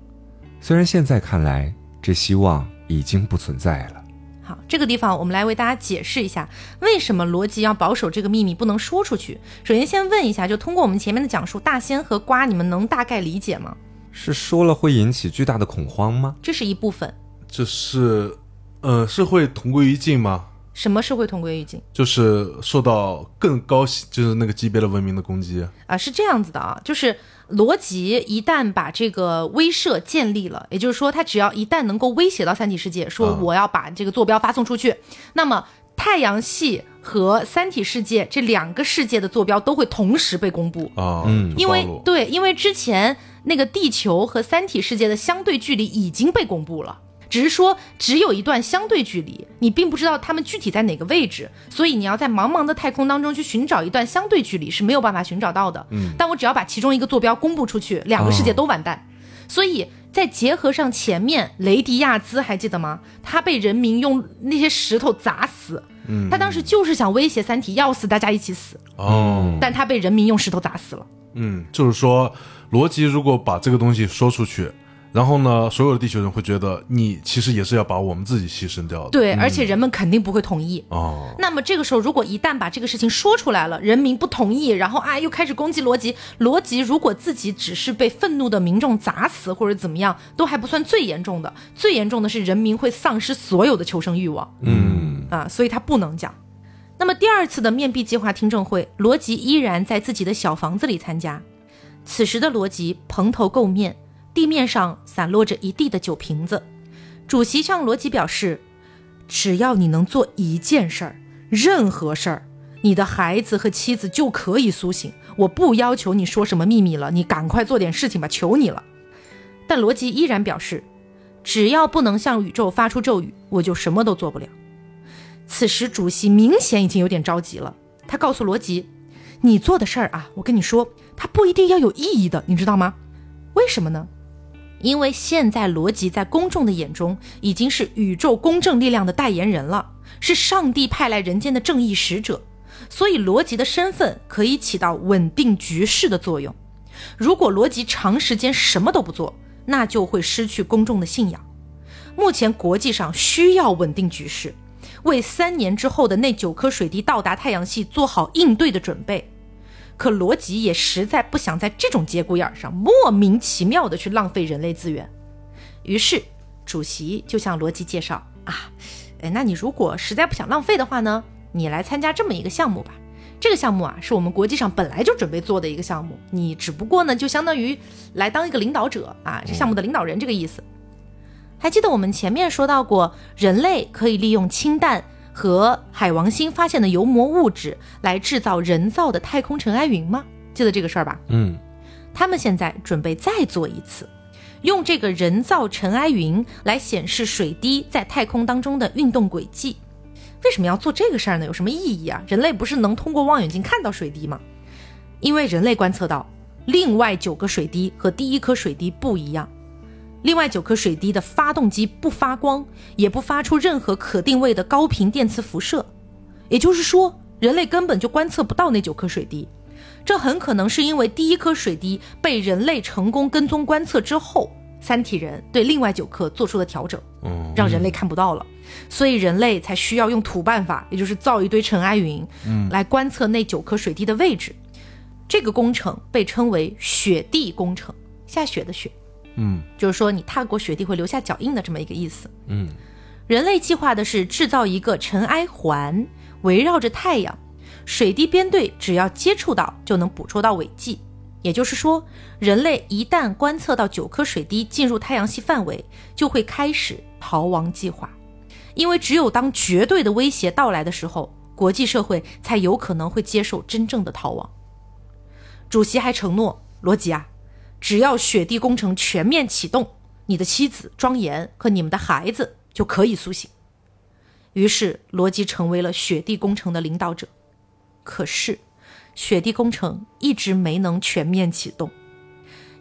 虽然现在看来。这希望已经不存在了。好，这个地方我们来为大家解释一下，为什么罗辑要保守这个秘密不能说出去。首先，先问一下，就通过我们前面的讲述，大仙和瓜，你们能大概理解吗？是说了会引起巨大的恐慌吗？这是一部分。这是呃，是会同归于尽吗？什么是会同归于尽就是受到更高就是那个级别的文明的攻击。啊？是这样子的啊，就是罗辑一旦把这个威慑建立了，也就是说，他只要一旦能够威胁到三体世界，说啊。我要把这个坐标发送出去，那么太阳系和三体世界这两个世界的坐标都会同时被公布。啊，嗯。因为对，因为之前那个地球和三体世界的相对距离已经被公布了，只是说只有一段相对距离，你并不知道他们具体在哪个位置，所以你要在茫茫的太空当中去寻找一段相对距离是没有办法寻找到的。嗯但我只要把其中一个坐标公布出去，两个世界都完蛋。所以再结合上前面雷迪亚兹，还记得吗？他被人民用那些石头砸死，嗯他当时就是想威胁三体，要死大家一起死，哦，但他被人民用石头砸死了。嗯，就是说，罗辑如果把这个东西说出去，然后呢，所有的地球人会觉得你其实也是要把我们自己牺牲掉的。对，而且人们肯定不会同意。哦，那么这个时候，如果一旦把这个事情说出来了，人民不同意，然后啊又开始攻击罗辑。罗辑如果自己只是被愤怒的民众砸死或者怎么样，都还不算最严重的，最严重的是人民会丧失所有的求生欲望嗯啊，所以他不能讲。那么第二次的面壁计划听证会，罗辑依然在自己的小房子里参加。此时的罗辑蓬头垢面，地面上散落着一地的酒瓶子。主席向罗辑表示，只要你能做一件事儿，任何事儿，你的孩子和妻子就可以苏醒。我不要求你说什么秘密了，你赶快做点事情吧，求你了。但罗辑依然表示，只要不能向宇宙发出咒语，我就什么都做不了。此时，主席明显已经有点着急了。他告诉罗辑：“你做的事儿啊，我跟你说，它不一定要有意义的，你知道吗？为什么呢？因为现在罗辑在公众的眼中已经是宇宙公正力量的代言人了，是上帝派来人间的正义使者，所以罗辑的身份可以起到稳定局势的作用。如果罗辑长时间什么都不做，那就会失去公众的信仰。目前国际上需要稳定局势，为三年之后的那九颗水滴到达太阳系做好应对的准备。可罗辑也实在不想在这种节骨眼上莫名其妙的去浪费人类资源，于是主席就向罗辑介绍啊，哎，那你如果实在不想浪费的话呢，你来参加这么一个项目吧。这个项目啊，是我们国际上本来就准备做的一个项目，你只不过呢，就相当于来当一个领导者啊，这项目的领导人这个意思。还记得我们前面说到过，人类可以利用氢弹和海王星发现的油膜物质来制造人造的太空尘埃云吗？记得这个事儿吧？嗯他们现在准备再做一次，用这个人造尘埃云来显示水滴在太空当中的运动轨迹。为什么要做这个事儿呢？有什么意义啊？人类不是能通过望远镜看到水滴吗？因为人类观测到，另外九个水滴和第一颗水滴不一样。另外九颗水滴的发动机不发光，也不发出任何可定位的高频电磁辐射，也就是说，人类根本就观测不到那九颗水滴。这很可能是因为第一颗水滴被人类成功跟踪观测之后，三体人对另外九颗做出了调整，嗯，让人类看不到了，所以人类才需要用土办法，也就是造一堆尘埃云，嗯来观测那九颗水滴的位置。这个工程被称为雪地工程，下雪的雪，嗯就是说你踏过雪地会留下脚印的这么一个意思。嗯人类计划的是制造一个尘埃环，围绕着太阳，水滴编队只要接触到就能捕捉到尾迹。也就是说，人类一旦观测到九颗水滴进入太阳系范围，就会开始逃亡计划。因为只有当绝对的威胁到来的时候，国际社会才有可能会接受真正的逃亡。主席还承诺罗辑啊，只要雪地工程全面启动，你的妻子庄严和你们的孩子就可以苏醒。于是，罗辑成为了雪地工程的领导者。可是，雪地工程一直没能全面启动，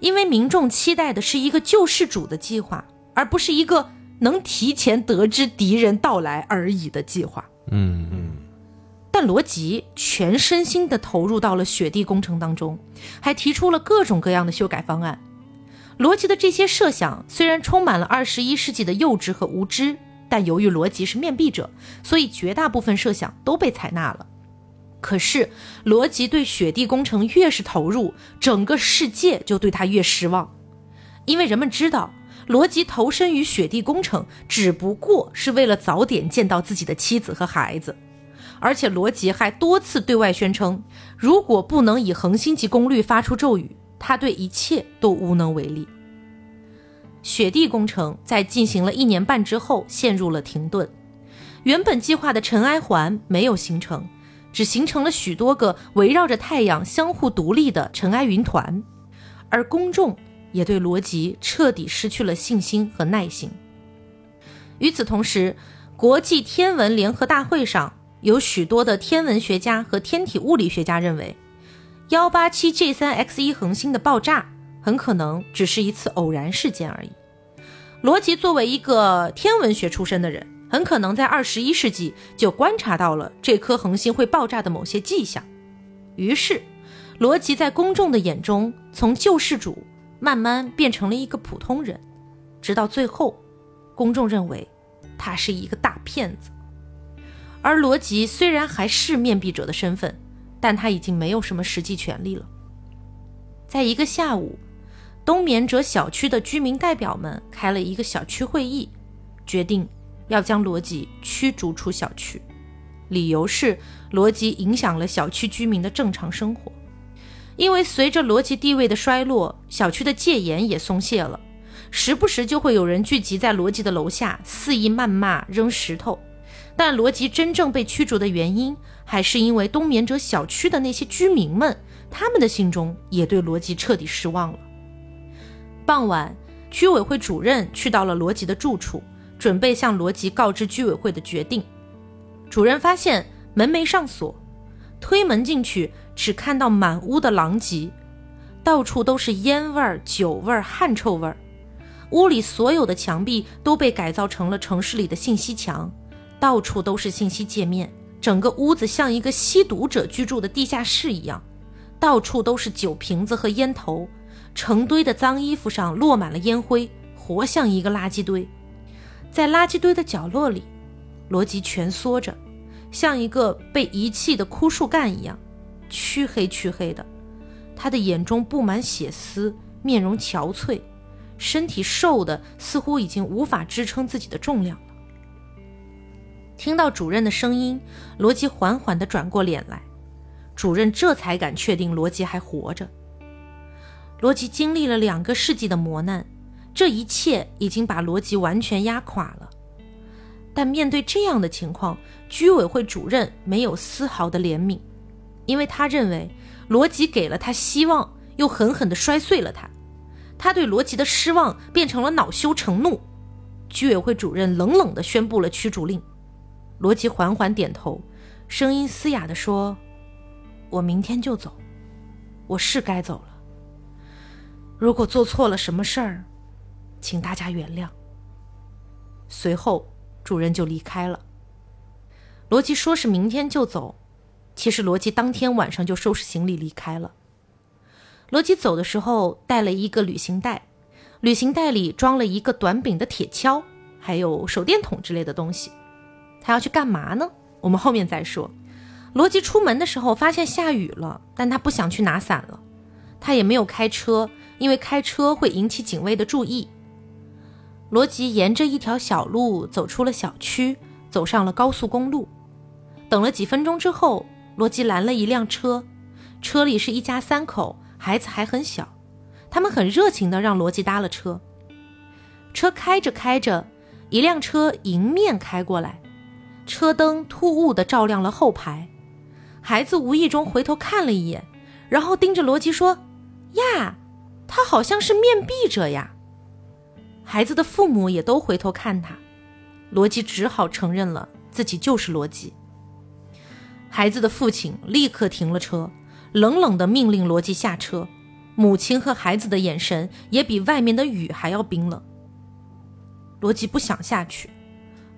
因为民众期待的是一个救世主的计划，而不是一个能提前得知敌人到来而已的计划。嗯嗯但罗辑全身心地投入到了雪地工程当中，还提出了各种各样的修改方案。罗辑的这些设想虽然充满了二十一世纪的幼稚和无知，但由于罗辑是面壁者，所以绝大部分设想都被采纳了。可是，罗辑对雪地工程越是投入，整个世界就对他越失望，因为人们知道，罗辑投身于雪地工程，只不过是为了早点见到自己的妻子和孩子。而且罗辑还多次对外宣称，如果不能以恒星级功率发出咒语，他对一切都无能为力。雪地工程在进行了一年半之后陷入了停顿，原本计划的尘埃环没有形成，只形成了许多个围绕着太阳相互独立的尘埃云团，而公众也对罗辑彻底失去了信心和耐心。与此同时，国际天文联合大会上。有许多的天文学家和天体物理学家认为，幺八七 G 三 X 一恒星的爆炸很可能只是一次偶然事件而已。罗辑作为一个天文学出身的人，很可能在二十一世纪就观察到了这颗恒星会爆炸的某些迹象。于是，罗辑在公众的眼中从救世主慢慢变成了一个普通人，直到最后，公众认为他是一个大骗子。而罗辑虽然还是面壁者的身份，但他已经没有什么实际权利了。在一个下午，冬眠者小区的居民代表们开了一个小区会议，决定要将罗辑驱逐出小区。理由是罗辑影响了小区居民的正常生活。因为随着罗辑地位的衰落，小区的戒严也松懈了，时不时就会有人聚集在罗辑的楼下肆意谩骂、扔石头。但罗辑真正被驱逐的原因，还是因为冬眠者小区的那些居民们，他们的心中也对罗辑彻底失望了。傍晚，居委会主任去到了罗辑的住处，准备向罗辑告知居委会的决定。主任发现门没上锁，推门进去，只看到满屋的狼藉，到处都是烟味、酒味、汗臭味。屋里所有的墙壁都被改造成了城市里的信息墙。到处都是信息界面，整个屋子像一个吸毒者居住的地下室一样，到处都是酒瓶子和烟头，成堆的脏衣服上落满了烟灰，活像一个垃圾堆。在垃圾堆的角落里，罗辑蜷缩着，像一个被遗弃的枯树干一样，黢黑黢黑的。他的眼中布满血丝，面容憔悴，身体瘦的似乎已经无法支撑自己的重量。听到主任的声音，罗辑缓缓地转过脸来，主任这才敢确定罗辑还活着。罗辑经历了两个世纪的磨难，这一切已经把罗辑完全压垮了。但面对这样的情况，居委会主任没有丝毫的怜悯，因为他认为罗辑给了他希望，又狠狠地摔碎了他。他对罗辑的失望变成了恼羞成怒。居委会主任冷冷地宣布了驱逐令。罗辑缓缓点头，声音嘶哑地说：“我明天就走，我是该走了。如果做错了什么事儿，请大家原谅。”随后，主人就离开了。罗辑说是明天就走，其实罗辑当天晚上就收拾行李离开了。罗辑走的时候带了一个旅行袋，旅行袋里装了一个短柄的铁锹，还有手电筒之类的东西。他要去干嘛呢？我们后面再说。罗辑出门的时候发现下雨了，但他不想去拿伞了。他也没有开车，因为开车会引起警卫的注意。罗辑沿着一条小路走出了小区，走上了高速公路。等了几分钟之后，罗辑拦了一辆车，车里是一家三口，孩子还很小。他们很热情地让罗辑搭了车。车开着开着，一辆车迎面开过来。车灯突兀地照亮了后排，孩子无意中回头看了一眼，然后盯着罗辑说：“呀，他好像是面壁者呀。”孩子的父母也都回头看他，罗辑只好承认了自己就是罗辑。孩子的父亲立刻停了车，冷冷地命令罗辑下车，母亲和孩子的眼神也比外面的雨还要冰冷。罗辑不想下去。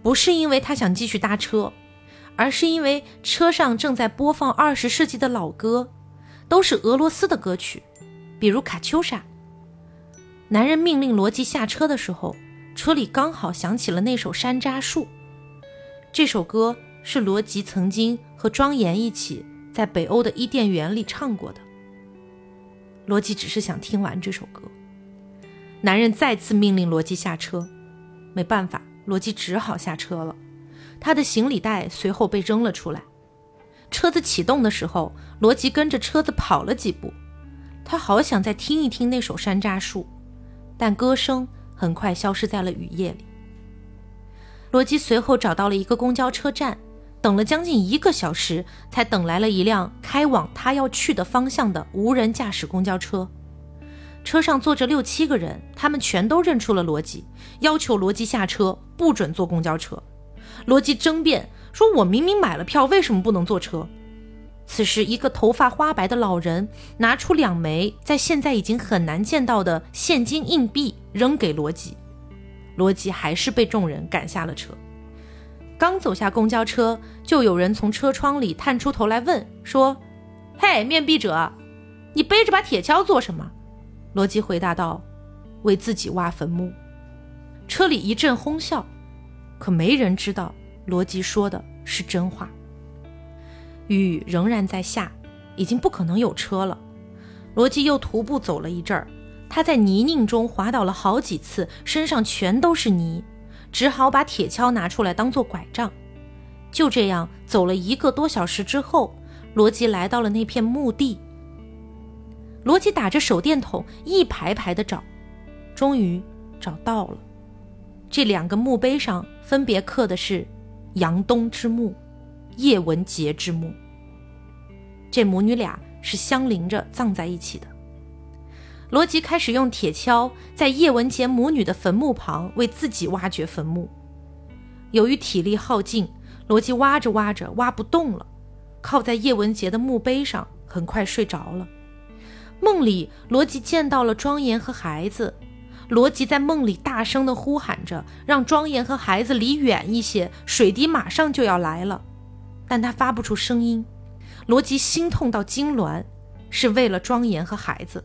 不是因为他想继续搭车，而是因为车上正在播放二十世纪的老歌，都是俄罗斯的歌曲，比如《卡秋莎》。男人命令罗辑下车的时候，车里刚好响起了那首《山楂树》。这首歌是罗辑曾经和庄严一起在北欧的伊甸园里唱过的。罗辑只是想听完这首歌。男人再次命令罗辑下车。没办法，罗辑只好下车了。他的行李袋随后被扔了出来。车子启动的时候，罗辑跟着车子跑了几步。他好想再听一听那首山楂树，但歌声很快消失在了雨夜里。罗辑随后找到了一个公交车站，等了将近一个小时，才等来了一辆开往他要去的方向的无人驾驶公交车。车上坐着六七个人，他们全都认出了罗辑，要求罗辑下车，不准坐公交车。罗辑争辩说：“我明明买了票，为什么不能坐车？”此时，一个头发花白的老人拿出两枚在现在已经很难见到的现金硬币，扔给罗辑。罗辑还是被众人赶下了车。刚走下公交车，就有人从车窗里探出头来问说：“嘿，面壁者，你背着把铁锹做什么？”罗辑回答道：“为自己挖坟墓。”车里一阵哄笑，可没人知道罗辑说的是真话。雨仍然在下，已经不可能有车了。罗辑又徒步走了一阵儿，他在泥泞中滑倒了好几次，身上全都是泥，只好把铁锹拿出来当做拐杖。就这样走了一个多小时之后，罗辑来到了那片墓地。罗辑打着手电筒一排排的找，终于找到了。这两个墓碑上分别刻的是“杨东之墓”。叶文洁之墓，这母女俩是相邻着葬在一起的。罗辑开始用铁锹在叶文洁母女的坟墓旁为自己挖掘坟墓。由于体力耗尽，罗辑挖着挖着挖不动了，靠在叶文洁的墓碑上，很快睡着了。梦里，罗辑见到了庄严和孩子。罗辑在梦里大声地呼喊着，让庄严和孩子离远一些，水滴马上就要来了。但他发不出声音，罗辑心痛到痉挛，是为了庄严和孩子。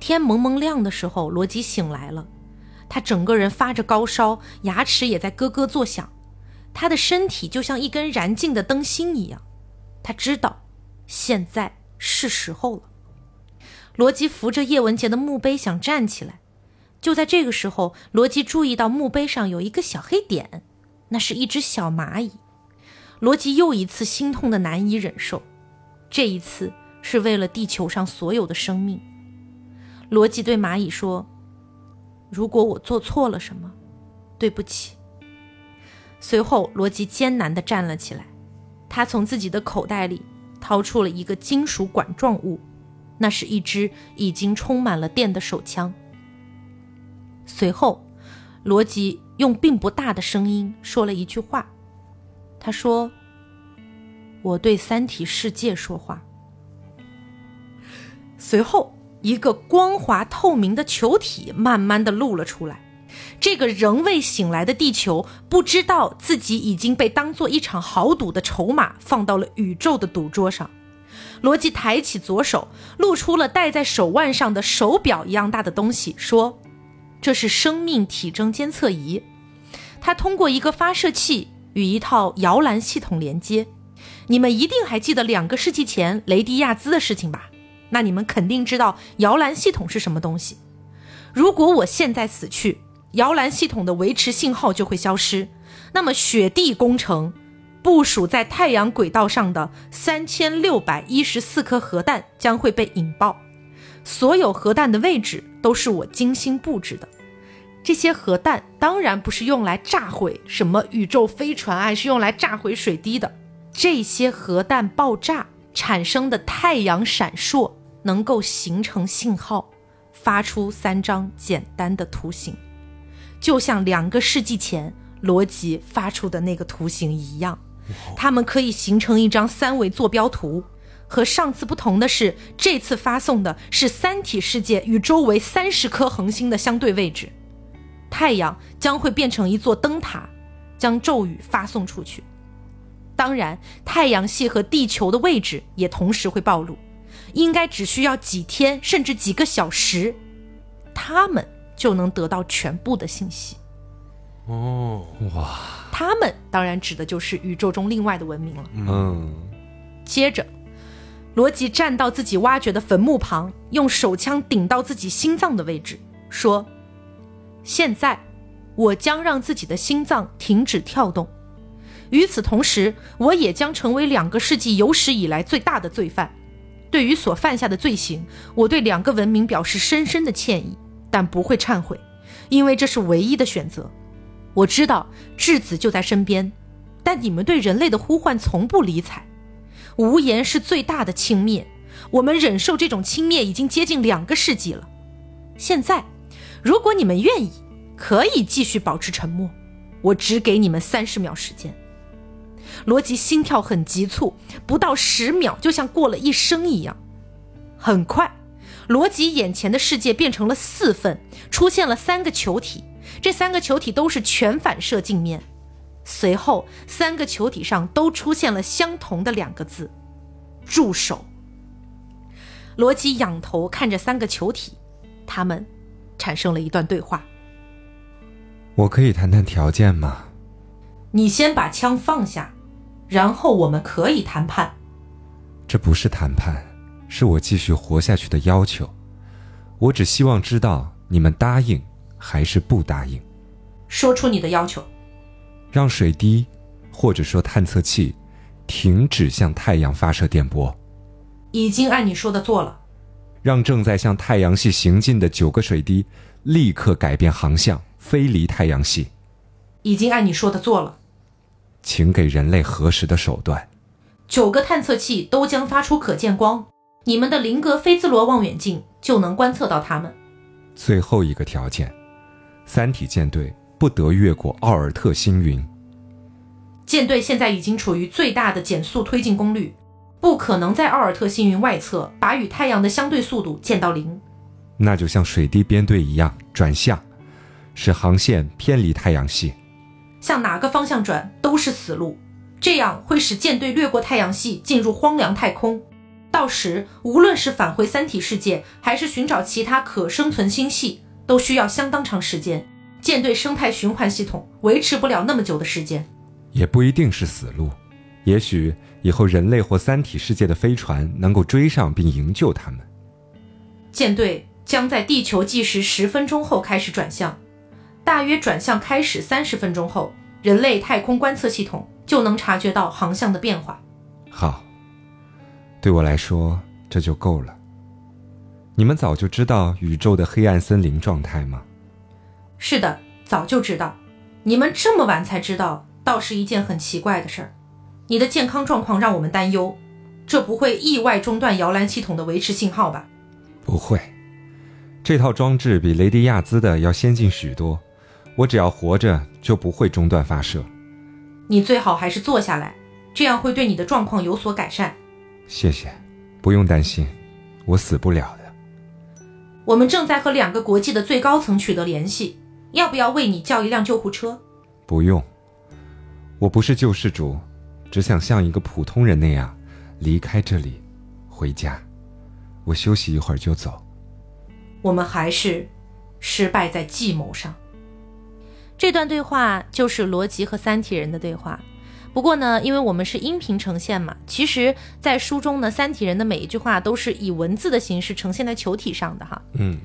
天蒙蒙亮的时候，罗辑醒来了，他整个人发着高烧，牙齿也在咯咯作响，他的身体就像一根燃尽的灯芯一样。他知道，现在是时候了。罗辑扶着叶文洁的墓碑想站起来，就在这个时候，罗辑注意到墓碑上有一个小黑点，那是一只小蚂蚁。罗辑又一次心痛的难以忍受，这一次是为了地球上所有的生命。罗辑对蚂蚁说：“如果我做错了什么，对不起。”随后，罗辑艰难地站了起来，他从自己的口袋里掏出了一个金属管状物，那是一支已经充满了电的手枪。随后，罗辑用并不大的声音说了一句话。他说：“我对三体世界说话。”随后，一个光滑透明的球体慢慢的露了出来。这个仍未醒来的地球不知道自己已经被当做一场豪赌的筹码放到了宇宙的赌桌上。罗辑抬起左手，露出了戴在手腕上的手表一样大的东西，说：“这是生命体征监测仪。它通过一个发射器。”与一套摇篮系统连接，你们一定还记得两个世纪前雷迪亚兹的事情吧？那你们肯定知道摇篮系统是什么东西。如果我现在死去，摇篮系统的维持信号就会消失，那么雪地工程部署在太阳轨道上的三千六百一十四颗核弹将会被引爆，所有核弹的位置都是我精心布置的。这些核弹当然不是用来炸毁什么宇宙飞船，而是用来炸毁水滴的。这些核弹爆炸产生的太阳闪烁，能够形成信号，发出三张简单的图形，就像两个世纪前罗辑发出的那个图形一样。它们可以形成一张三维坐标图。和上次不同的是，这次发送的是三体世界与周围三十颗恒星的相对位置。太阳将会变成一座灯塔，将咒语发送出去。当然，太阳系和地球的位置也同时会暴露。应该只需要几天，甚至几个小时，他们就能得到全部的信息。哦，哇，他们当然指的就是宇宙中另外的文明了。嗯，接着，罗辑站到自己挖掘的坟墓旁，用手枪顶到自己心脏的位置。说：“现在，我将让自己的心脏停止跳动。与此同时，我也将成为两个世纪有史以来最大的罪犯。对于所犯下的罪行，我对两个文明表示深深的歉意，但不会忏悔，因为这是唯一的选择。我知道质子就在身边，但你们对人类的呼唤从不理睬。无言是最大的轻蔑，我们忍受这种轻蔑已经接近两个世纪了。现在，如果你们愿意，可以继续保持沉默。我只给你们三十秒时间。罗辑心跳很急促，不到十秒就像过了一生一样。很快，罗辑眼前的世界变成了四份，出现了三个球体，这三个球体都是全反射镜面。随后，三个球体上都出现了相同的两个字：“助手。”罗辑仰头看着三个球体。他们产生了一段对话。我可以谈谈条件吗？你先把枪放下，然后我们可以谈判。这不是谈判，是我继续活下去的要求。我只希望知道你们答应还是不答应。说出你的要求。让水滴，或者说探测器，停止向太阳发射电波。已经按你说的做了。让正在向太阳系行进的九个水滴立刻改变航向，飞离太阳系。已经按你说的做了。请给人类核实的手段。九个探测器都将发出可见光，你们的林格菲兹罗望远镜就能观测到它们。最后一个条件：三体舰队不得越过奥尔特星云。舰队现在已经处于最大的减速推进功率。不可能在奥尔特星云外侧把与太阳的相对速度降到零，那就像水滴编队一样转向，使航线偏离太阳系。向哪个方向转都是死路，这样会使舰队掠过太阳系进入荒凉太空。到时无论是返回三体世界，还是寻找其他可生存星系，都需要相当长时间。舰队生态循环系统维持不了那么久的时间，也不一定是死路，也许。以后，人类或三体世界的飞船能够追上并营救他们。舰队将在地球计时十分钟后开始转向，大约转向开始三十分钟后，人类太空观测系统就能察觉到航向的变化。好，对我来说这就够了。你们早就知道宇宙的黑暗森林状态吗？是的，早就知道。你们这么晚才知道，倒是一件很奇怪的事儿。你的健康状况让我们担忧，这不会意外中断摇篮系统的维持信号吧？不会，这套装置比雷迪亚兹的要先进许多。我只要活着，就不会中断发射。你最好还是坐下来，这样会对你的状况有所改善。谢谢，不用担心，我死不了的。我们正在和两个国际的最高层取得联系，要不要为你叫一辆救护车？不用，我不是救世主。只想像一个普通人那样离开这里，回家。我休息一会儿就走。我们还是失败在计谋上。这段对话就是罗辑和三体人的对话。不过呢，因为我们是音频呈现嘛，其实，在书中呢，三体人的每一句话都是以文字的形式呈现在球体上的哈。嗯。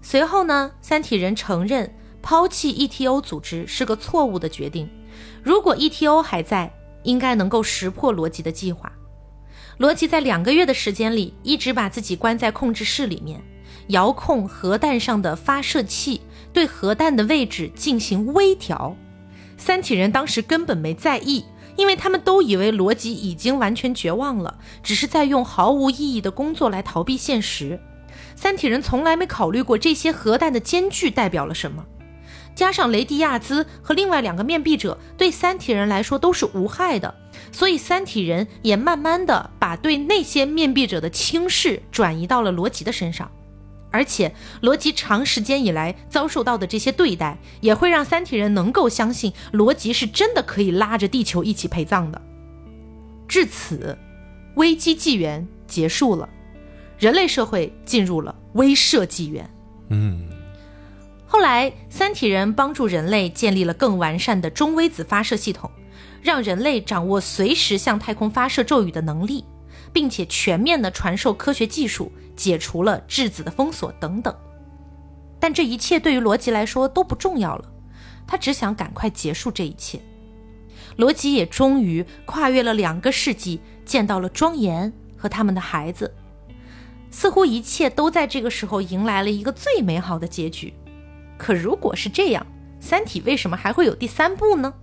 随后呢，三体人承认抛弃 ETO 组织是个错误的决定。如果 ETO 还在。应该能够识破罗辑的计划。罗辑在两个月的时间里，一直把自己关在控制室里面，遥控核弹上的发射器，对核弹的位置进行微调。三体人当时根本没在意，因为他们都以为罗辑已经完全绝望了，只是在用毫无意义的工作来逃避现实。三体人从来没考虑过这些核弹的间距代表了什么。加上雷迪亚兹和另外两个面壁者对三体人来说都是无害的，所以三体人也慢慢的把对那些面壁者的轻视转移到了罗辑的身上，而且罗辑长时间以来遭受到的这些对待，也会让三体人能够相信罗辑是真的可以拉着地球一起陪葬的。至此，危机纪元结束了，人类社会进入了威慑纪元。嗯。后来，三体人帮助人类建立了更完善的中微子发射系统，让人类掌握随时向太空发射咒语的能力，并且全面的传授科学技术，解除了质子的封锁等等。但这一切对于罗辑来说都不重要了，他只想赶快结束这一切。罗辑也终于跨越了两个世纪，见到了庄严和他们的孩子，似乎一切都在这个时候迎来了一个最美好的结局。可如果是这样，《三体》为什么还会有第三部呢？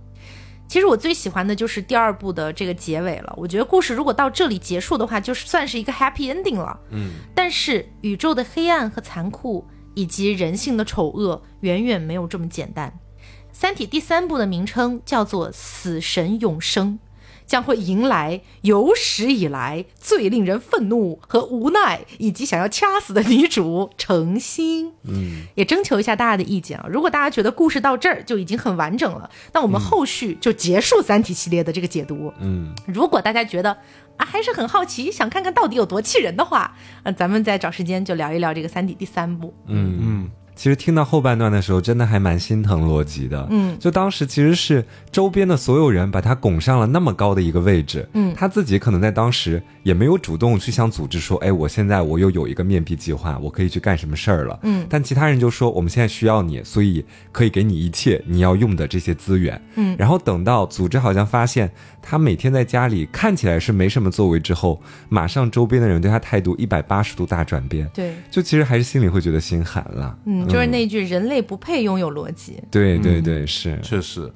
其实我最喜欢的就是第二部的这个结尾了。我觉得故事如果到这里结束的话，就算是一个 happy ending 了。嗯，但是宇宙的黑暗和残酷，以及人性的丑恶，远远没有这么简单。《三体》第三部的名称叫做《死神永生》。将会迎来有史以来最令人愤怒和无奈，以及想要掐死的女主程心。嗯，也征求一下大家的意见啊！如果大家觉得故事到这儿就已经很完整了，那我们后续就结束《三体》系列的这个解读。嗯，如果大家觉得啊还是很好奇，想看看到底有多气人的话，那咱们再找时间就聊一聊这个《三体》第三部。嗯嗯，其实听到后半段的时候，真的还蛮心疼罗辑的。嗯，就当时其实是周边的所有人把他拱上了那么高的一个位置。嗯他自己可能在当时也没有主动去向组织说，哎，我现在我又有一个面壁计划，我可以去干什么事儿了。嗯但其他人就说，我们现在需要你，所以可以给你一切你要用的这些资源。嗯然后等到组织好像发现他每天在家里看起来是没什么作为之后，马上周边的人对他态度一百八十度大转变。对，就其实还是心里会觉得心寒了。嗯，就是那句“人类不配拥有逻辑对对对，是，确实。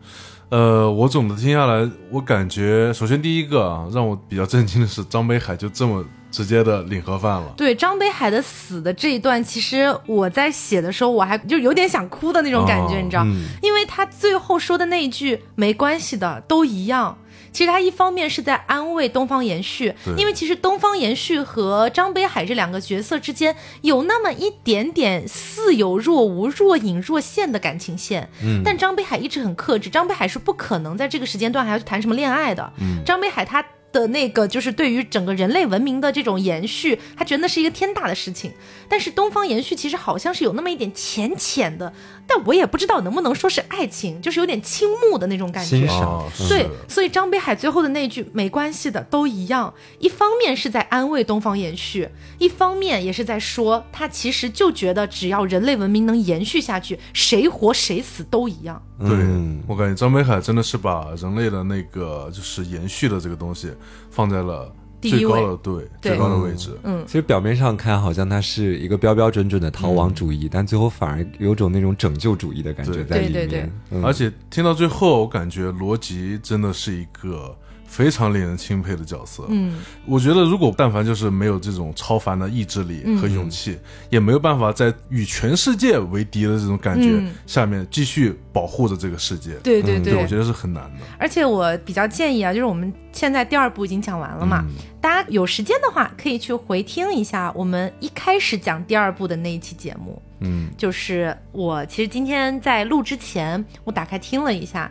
呃，我总的听下来，我感觉首先第一个啊，让我比较震惊的是张北海就这么直接的领盒饭了”。。对张北海的死的这一段，其实我在写的时候，我还就有点想哭的那种感觉，哦你知道，嗯因为他最后说的那一句“没关系的，都一样”。其实他一方面是在安慰东方延续，因为其实东方延续和张北海这两个角色之间有那么一点点似有若无、若隐若现的感情线。嗯但张北海一直很克制，张北海是不可能在这个时间段还要去谈什么恋爱的。嗯张北海他的那个就是对于整个人类文明的这种延续，他觉得那是一个天大的事情。但是东方延续其实好像是有那么一点浅浅的，但我也不知道能不能说是爱情，就是有点倾慕的那种感觉。欣赏哦，是对，所以张北海最后的那句“没关系的，都一样”，一方面是在安慰东方延续，一方面也是在说他其实就觉得只要人类文明能延续下去，谁活谁死都一样。对、嗯我感觉张北海真的是把人类的那个就是延续的这个东西放在了最高的对对。最高的位置。嗯，其实表面上看好像他是一个标标准准的逃亡主义，但最后反而有种那种拯救主义的感觉在里面。对对对。嗯而且听到最后，我感觉罗辑真的是一个非常令人钦佩的角色。嗯，我觉得如果但凡就是没有这种超凡的意志力和勇气，也没有办法在与全世界为敌的这种感觉嗯下面继续保护着这个世界。对对，对，我觉得是很难的。而且我比较建议啊，就是我们现在第二部已经讲完了嘛，大家有时间的话可以去回听一下我们一开始讲第二部的那一期节目。嗯，就是我其实今天在录之前，我打开听了一下。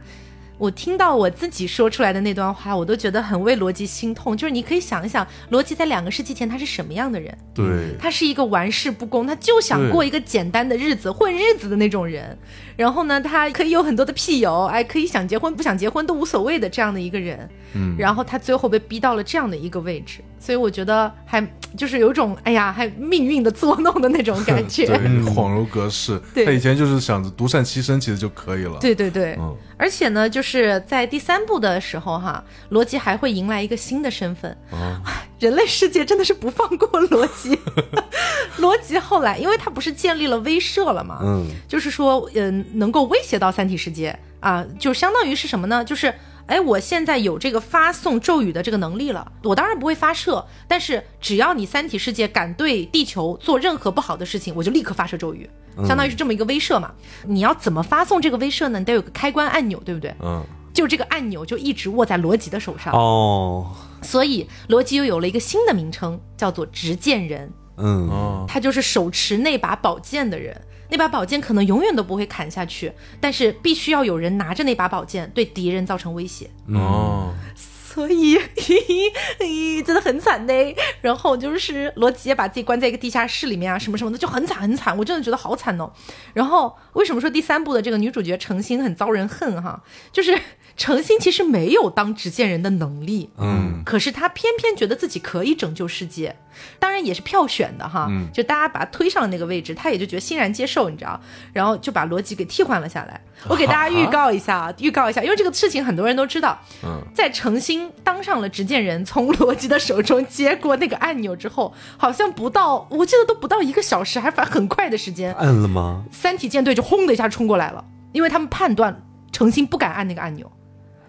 我听到我自己说出来的那段话，我都觉得很为罗辑心痛。就是你可以想一想，罗辑在两个世纪前他是什么样的人？对，他是一个玩世不恭，他就想过一个简单的日子，混日子的那种人。然后呢，他可以有很多的屁友，哎，可以想结婚不想结婚都无所谓的这样的一个人。嗯，然后他最后被逼到了这样的一个位置，所以我觉得还就是有种哎呀，还命运的作弄的那种感觉。对，恍如隔世。对他以前就是想着独善其身，其实就可以了。对对对，嗯，而且呢，就是在第三部的时候哈，罗辑还会迎来一个新的身份。啊，人类世界真的是不放过罗辑。罗辑后来，因为他不是建立了威慑了嘛，嗯就是说，嗯、能够威胁到三体世界啊，就相当于是什么呢？就是，哎，我现在有这个发送咒语的这个能力了，我当然不会发射，但是只要你三体世界敢对地球做任何不好的事情，我就立刻发射咒语，相当于是这么一个威慑嘛。你要怎么发送这个威慑呢？你得有个开关按钮，对不对？嗯，就这个按钮就一直握在罗辑的手上，哦，所以罗辑又有了一个新的名称，叫做执剑人。嗯哦，他就是手持那把宝剑的人。那把宝剑可能永远都不会砍下去，但是必须要有人拿着那把宝剑对敌人造成威胁。哦，所以，嘿嘿嘿真的很惨呢。然后就是罗辑也把自己关在一个地下室里面啊，什么什么的，就很惨很惨。我真的觉得好惨哦。然后为什么说第三部的这个女主角程心很遭人恨哈？就是程心其实没有当执剑人的能力，嗯可是她偏偏觉得自己可以拯救世界。当然也是票选的哈，嗯就大家把她推上了那个位置，她也就觉得欣然接受，你知道，然后就把罗辑给替换了下来。我给大家预告一下啊，预告一下，因为这个事情很多人都知道，嗯，在程心当上了执剑人，从罗辑的手中接过那个按钮之后，好像不到，我记得都不到一个小时，还反很快的时间，按了吗？三体舰队就轰的一下冲过来了，因为他们判断程心不敢按那个按钮。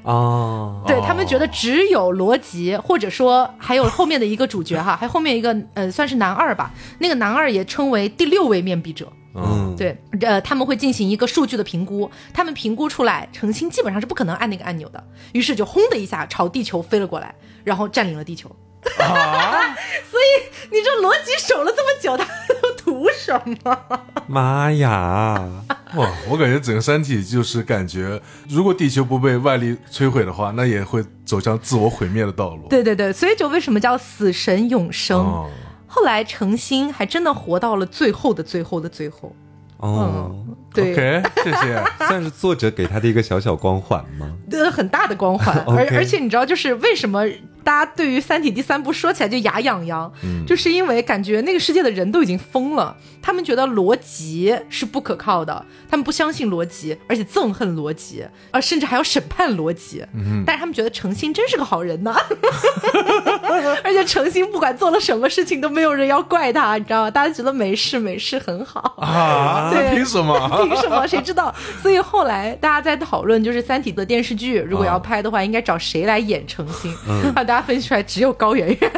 哦，对他们觉得只有罗辑，或者说还有后面的一个主角哈，还后面一个呃算是男二吧，那个男二也称为第六位面壁者。嗯，对，呃，他们会进行一个数据的评估，他们评估出来程心基本上是不可能按那个按钮的，于是就轰的一下朝地球飞了过来，然后占领了地球。啊，所以你这逻辑守了这么久，他都图什么？妈呀！哇，我感觉整个三体就是感觉，如果地球不被外力摧毁的话，那也会走向自我毁灭的道路。对对对，所以就为什么叫死神永生？哦，后来程心还真的活到了最后的最后的最后。哦，对。OK，谢谢。算是作者给他的一个小小光环吗？对，很大的光环，OK 而而且你知道，就是为什么大家对于《三体》第三部说起来就牙痒痒，嗯就是因为感觉那个世界的人都已经疯了，他们觉得逻辑是不可靠的，他们不相信逻辑，而且憎恨逻辑，啊，甚至还要审判逻辑。嗯但是他们觉得程心真是个好人呐，而且程心不管做了什么事情都没有人要怪他，你知道吗？大家觉得没事没事很好。啊，对凭什么？凭什么？谁知道？所以后来大家在讨论，就是《三体》的电视剧，如果要拍的话，应该找谁来演程心？啊，大家分析出来只有高圆圆。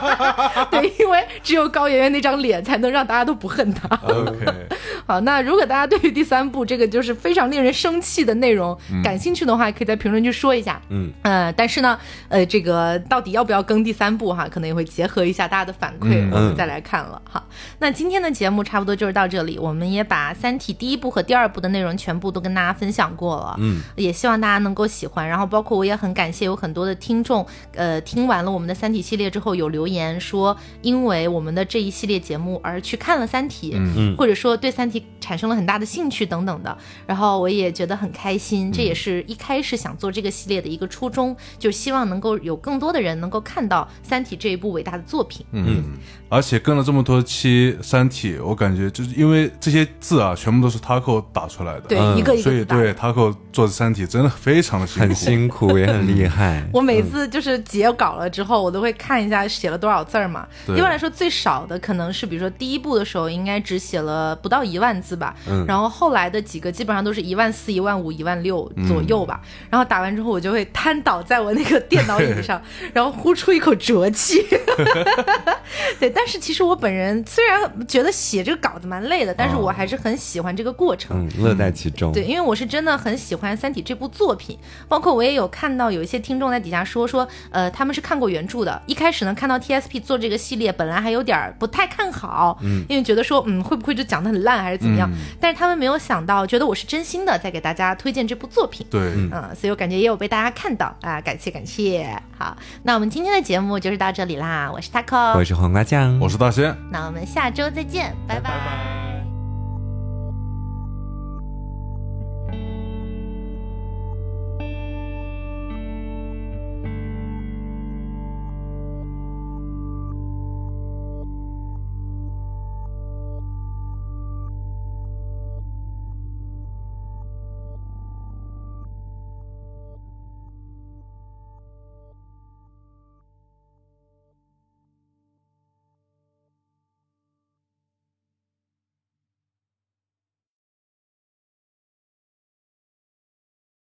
对，因为只有高圆圆那张脸，才能让大家都不恨她。OK，好，那如果大家对于第三部这个就是非常令人生气的内容感兴趣的话，可以在评论区说一下。嗯，呃，但是呢，呃，这个到底要不要更第三部哈，可能也会结合一下大家的反馈，嗯我们再来看了哈。那今天的节目差不多就是到这里，我们也把《三体》第一部和第二部的内容全部都跟大家分享过了，嗯，也希望大家能够喜欢。然后包括我也很感谢有很多的听众，呃，听完了我们的《三体》系列之后有留言说，因为我们的这一系列节目而去看了《三体》，嗯嗯或者说对《三体》产生了很大的兴趣等等的。然后我也觉得很开心，嗯这也是一开始想做这个系列的一个初衷，就是希望能够有更多的人能够看到《三体》这一部伟大的作品。嗯，而且跟了这么多期《三体》，我感觉就是因为这些字啊，全部都是 Taco 打出来的，对，嗯一个一所以对 Taco 做《三体》真的非常的辛苦，很辛苦也很厉害。我每次就是截稿了之后，我都会看一下写了多少字儿嘛。对一般来说，最少的可能是，比如说第一部的时候，应该只写了不到一万字吧。嗯然后后来的几个基本上都是一万四、一万五、一万六左右吧。然后打完之后，我就会瘫倒在我那个电脑椅上，然后呼出一口浊气。对，但是其实我本人虽然觉得写这个稿子蛮累的，但是我还是很喜欢这个过程。嗯，乐在其中。对，因为我是真的很喜欢《三体》这部作品，包括我也有看到有一些听众在底下说说，呃，他们是看过原著的。一开始呢，看到 TSP 做这个系列，本来还有点不太看好，嗯，因为觉得说，嗯，会不会就讲的很烂还是怎么样？但是他们没有想到，觉得我是真心的在给大家推荐这部作品。对，嗯，所以我感觉也有被大家看到啊，感谢感谢。好，那我们今天的节目就是到这里啦，我是 taco，我是黄瓜酱，我是大仙。那我们下周再见，拜拜拜拜